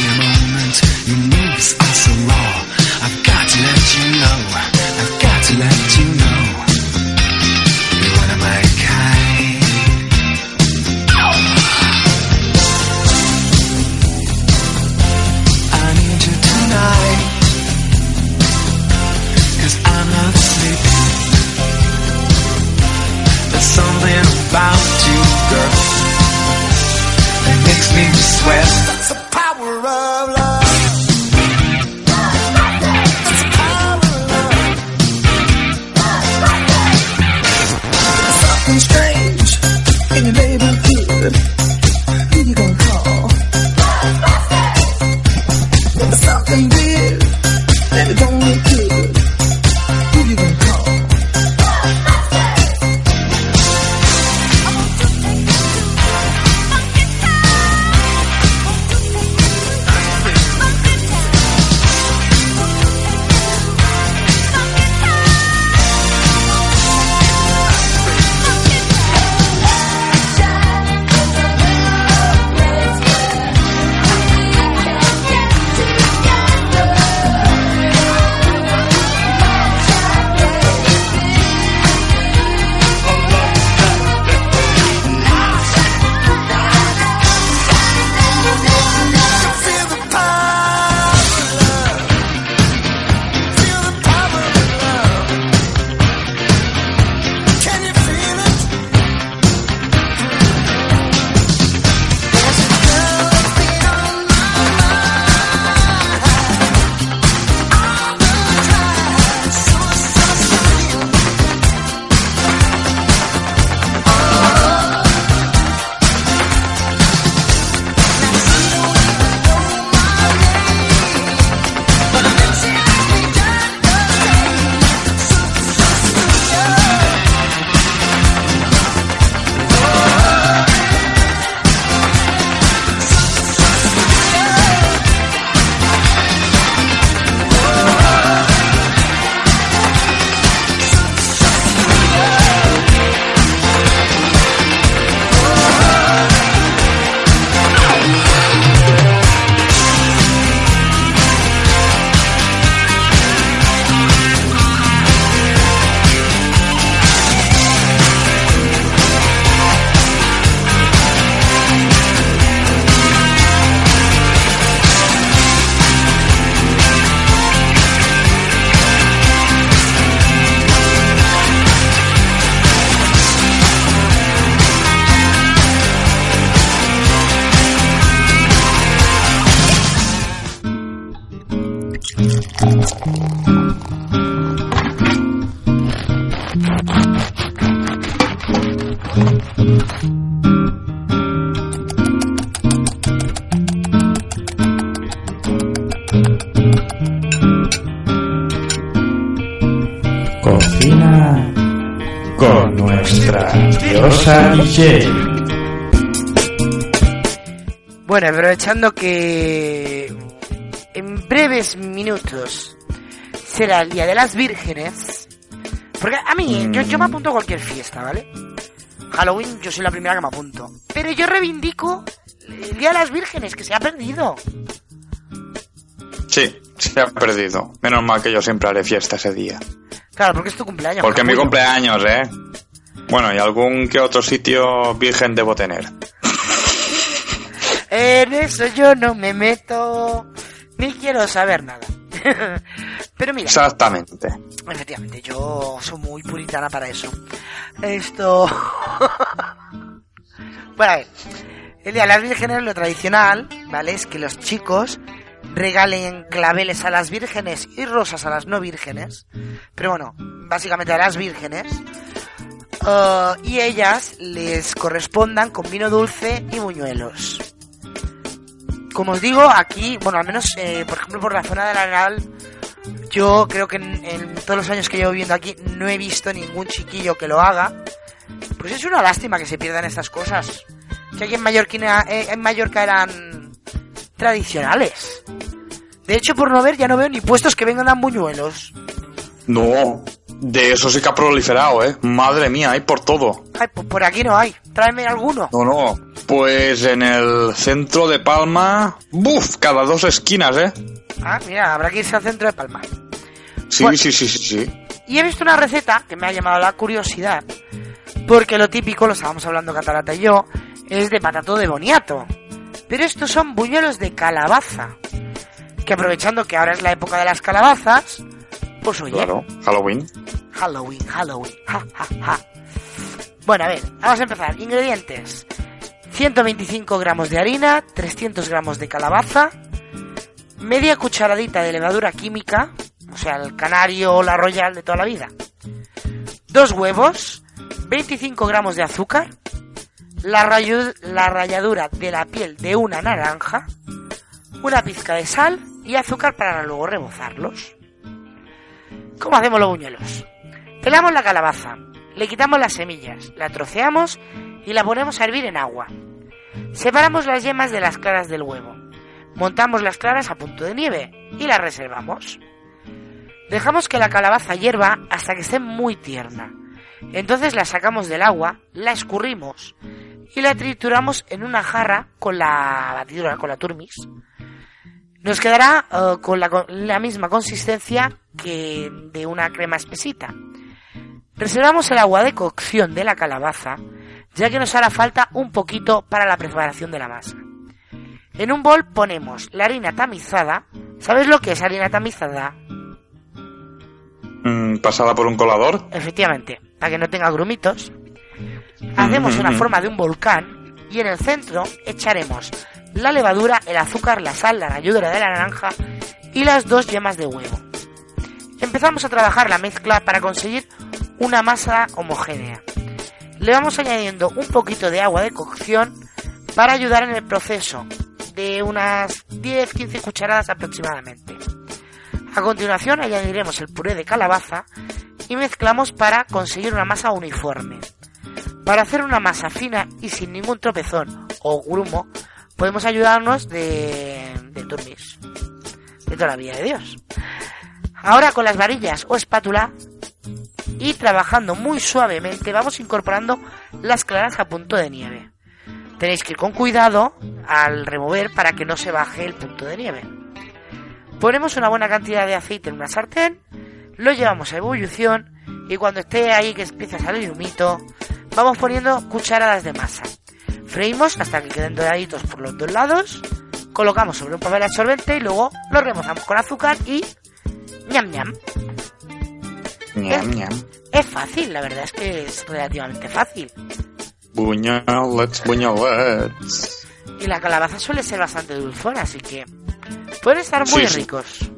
Bueno, aprovechando que en breves minutos será el Día de las Vírgenes. Porque a mí, yo, yo me apunto a cualquier fiesta, ¿vale? Halloween, yo soy la primera que me apunto. Pero yo reivindico el Día de las Vírgenes, que se ha perdido. Sí, se ha perdido. Menos mal que yo siempre haré fiesta ese día. Claro, porque es tu cumpleaños. Porque es mi cumpleaños, ¿eh? Bueno, y algún que otro sitio virgen debo tener. En eso yo no me meto. Ni quiero saber nada. Pero mira, Exactamente. efectivamente, yo soy muy puritana para eso. Esto. bueno, a ver. El Día de las Vírgenes, lo tradicional, ¿vale? Es que los chicos regalen claveles a las vírgenes y rosas a las no vírgenes. Pero bueno, básicamente a las vírgenes. Uh, y ellas les correspondan con vino dulce y buñuelos. Como os digo, aquí, bueno, al menos, eh, por ejemplo, por la zona del Arenal, yo creo que en, todos los años que llevo viviendo aquí no he visto ningún chiquillo que lo haga. Pues es una lástima que se pierdan estas cosas. Que aquí en Mallorquina, eh, en Mallorca eran tradicionales. De hecho, por no ver, ya no veo ni puestos que vengan a buñuelos. No, de eso sí que ha proliferado, ¿eh? Madre mía, hay por todo. Ay, pues por aquí no hay. Tráeme alguno. No, no. Pues en el centro de Palma, ¡buf! Cada dos esquinas, ¿eh? Ah, mira, habrá que irse al centro de Palma. Sí, sí, sí, sí, sí. Y he visto una receta que me ha llamado la curiosidad. Porque lo típico, lo estábamos hablando Catarata y yo, es de patato de boniato. Pero estos son buñuelos de calabaza. Que aprovechando que ahora es la época de las calabazas, pues oye, Claro, Halloween. Halloween, Halloween, ja, ja, ja. Bueno, a ver, vamos a empezar. Ingredientes. 125 gramos de harina, 300 gramos de calabaza, media cucharadita de levadura química, o sea, el canario o la royal de toda la vida, dos huevos, 25 gramos de azúcar, la, la ralladura de la piel de una naranja, una pizca de sal y azúcar para luego rebozarlos. ¿Cómo hacemos los buñuelos? Pelamos la calabaza, le quitamos las semillas, la troceamos y la ponemos a hervir en agua. Separamos las yemas de las claras del huevo. Montamos las claras a punto de nieve y las reservamos. Dejamos que la calabaza hierva hasta que esté muy tierna. Entonces la sacamos del agua, la escurrimos y la trituramos en una jarra con la batidora, con la turmis. Nos quedará eh, con, la, misma consistencia que de una crema espesita. Reservamos el agua de cocción de la calabaza, ya que nos hará falta un poquito para la preparación de la masa. En un bol ponemos la harina tamizada. ¿Sabes lo que es harina tamizada? Mm, pasada por un colador. Efectivamente, para que no tenga grumitos. Hacemos una Ujú. forma de un volcán y en el centro echaremos la levadura, el azúcar, la sal, la ralladura de la naranja y las dos yemas de huevo. Empezamos a trabajar la mezcla para conseguir una masa homogénea. Le vamos añadiendo un poquito de agua de cocción para ayudar en el proceso, de unas 10-15 cucharadas aproximadamente. A continuación añadiremos el puré de calabaza y mezclamos para conseguir una masa uniforme. Para hacer una masa fina y sin ningún tropezón o grumo, podemos ayudarnos de, de turmis. De toda la vida de Dios. Ahora con las varillas o espátula y trabajando muy suavemente vamos incorporando las claras a punto de nieve. Tenéis que ir con cuidado al remover para que no se baje el punto de nieve. Ponemos una buena cantidad de aceite en una sartén, lo llevamos a ebullición y cuando esté ahí que empiece a salir humito, vamos poniendo cucharadas de masa. Freímos hasta que queden doraditos por los dos lados, colocamos sobre un papel absorbente y luego lo remozamos con azúcar y ñam ñam. Ñam, ñam. Es fácil, la verdad es que es relativamente fácil. Buñuelets, buñuelets. Y la calabaza suele ser bastante dulzona, así que pueden estar muy Sí, sí. ricos.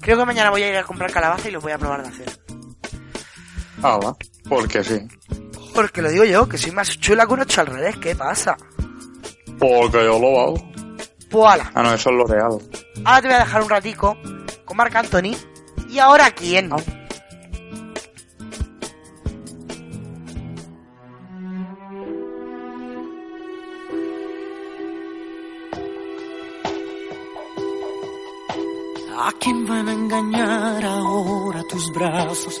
Creo que mañana voy a ir a comprar calabaza y los voy a probar de hacer. Ah, va. Porque sí. Porque lo digo yo, que soy más chula que un ocho al revés. ¿Qué pasa? Porque yo lo hago. Pues ala. Ah, no, eso es lo real. Ahora te voy a dejar un ratico con Marc Anthony. ¿Y ahora quién? ¿A quién van a engañar ahora tus brazos?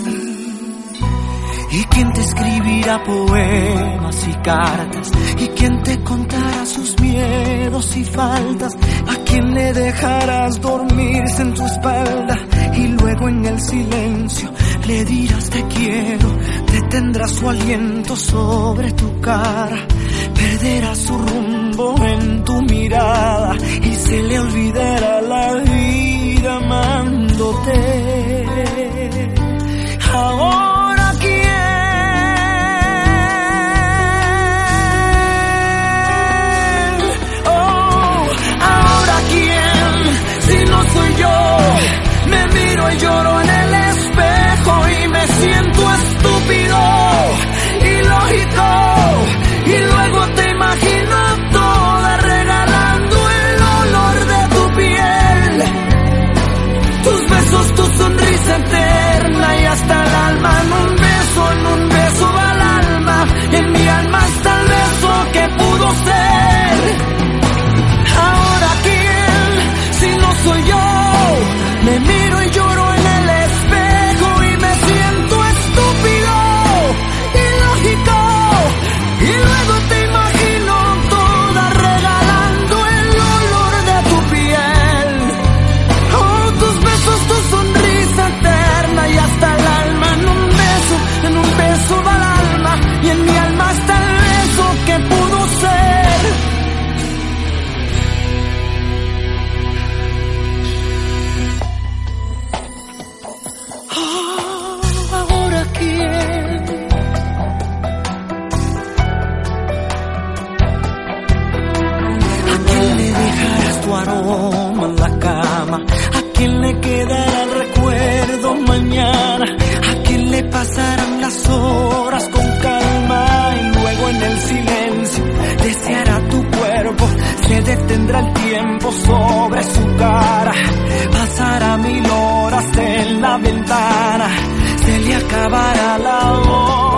y quién te escribirá poemas y cartas y quién te contará sus miedos y faltas a quién le dejarás dormirse en tu espalda y luego en el silencio le dirás te quiero detendrás su aliento sobre tu cara. Perderá su rumbo en tu mirada y se le olvidará la vida amándote. Ahora yo, me miro y lloro en el espejo y me siento estúpido, ilógico, y luego te imagino toda regalando el olor de tu piel, tus besos, tu sonrisa eterna tu aroma en la cama? ¿A quién le quedará el recuerdo mañana? ¿A quién le pasarán las horas con calma? Y luego en el silencio deseará tu cuerpo, se detendrá el tiempo sobre su cara. Pasará mil horas en la ventana, se le acabará la voz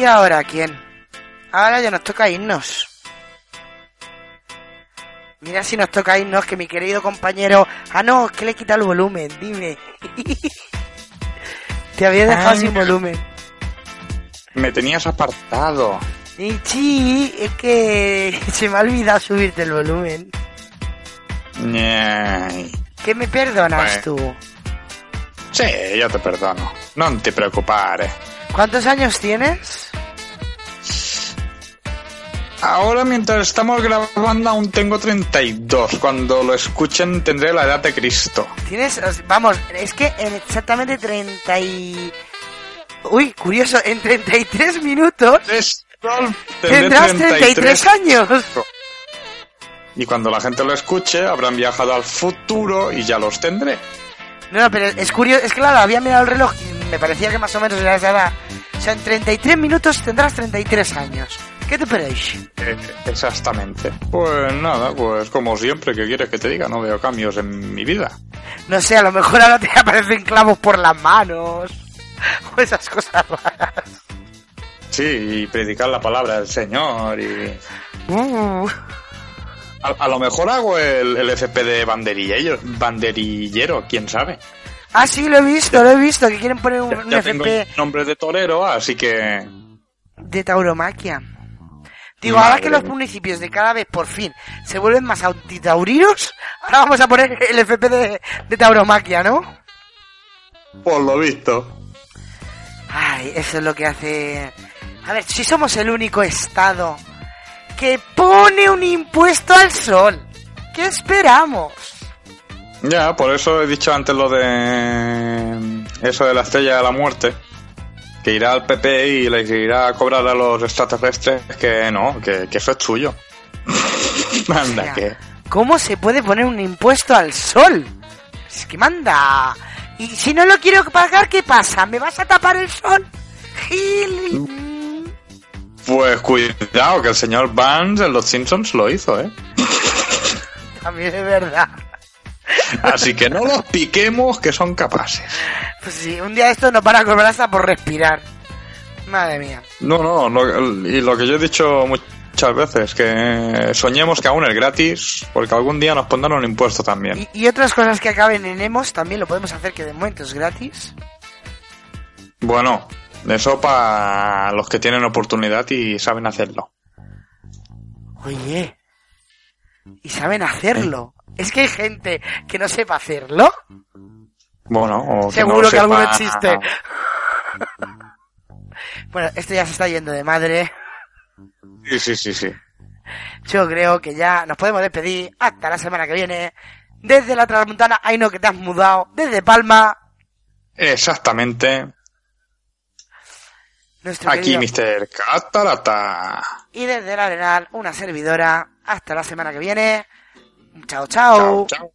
¿Y ahora quién? Ahora ya nos toca irnos. Mira si nos toca irnos, que mi querido compañero... Ah, no, es que le he quitado el volumen, dime. Te había dejado sin volumen. me tenías apartado. Michi, es que se me ha olvidado subirte el volumen. Ñey. ¿Qué me perdonas Bueno. tú? Sí, yo te perdono. No te preocupes. ¿Cuántos años tienes? Ahora, mientras estamos grabando, aún tengo 32. Cuando lo escuchen, tendré la edad de Cristo. Tienes, os- vamos, es que en exactamente 30 y... Uy, curioso, en 33 minutos Tendré tendrás 33 años. Y cuando la gente lo escuche, habrán viajado al futuro y ya los tendré. No, no, pero es curioso, es que claro, había mirado el reloj y me parecía que más o menos era esa edad. O sea, en 33 minutos tendrás 33 años. ¿Qué te parece? Eh, Exactamente. Pues nada, pues como siempre, ¿qué quieres que te diga? No veo cambios en mi vida. No sé, a lo mejor ahora te aparecen clavos por las manos. O esas cosas raras. Sí, y predicar la palabra del Señor y... Uh. A, a lo mejor hago el, el FP de banderillero, banderillero, quién sabe. Ah, sí, lo he visto, lo he visto, que quieren poner un, Ya, un ya tengo FP el nombre de torero, así que... de tauromaquia. Digo, ahora que los municipios de cada vez por fin se vuelven más antitaurinos, ahora vamos a poner el FP de, de tauromaquia, ¿no? Por lo visto. Ay, eso es lo que hace... A ver, si somos el único estado que pone un impuesto al sol, ¿qué esperamos? Ya, por eso he dicho antes lo de... Eso de la estrella de la muerte. Que irá al PP y le irá a cobrar a los extraterrestres que no, que, que eso es suyo. Manda, sea, que... ¿Cómo se puede poner un impuesto al sol? Es que manda. Y si no lo quiero pagar, ¿qué pasa? ¿Me vas a tapar el sol? Gil. Pues cuidado, que el señor Barnes en Los Simpsons lo hizo, ¿eh? También es verdad. Así que no los piquemos que son capaces. Pues sí, un día esto nos van a cobrar hasta por respirar. Madre mía. No, no, lo- y lo que yo he dicho muchas veces, que soñemos que aún es gratis, porque algún día nos pondrán un impuesto también. Y, y otras cosas que acaben en emos también lo podemos hacer que de momento es gratis. Bueno, eso para los que tienen oportunidad y saben hacerlo. Oye. Y saben hacerlo. Es que hay gente que no sepa hacerlo. Bueno, o que Seguro no que alguno existe. Bueno, esto ya se está yendo de madre. Sí, sí, sí, sí. Yo creo que ya nos podemos despedir hasta la semana que viene. Desde la Transmontana, ay no que te has mudado. Desde Palma, Exactamente. nuestro Aquí, Mr. Catarata. Y desde el Arenal, una servidora. Hasta la semana que viene. Chao, chao. Chao.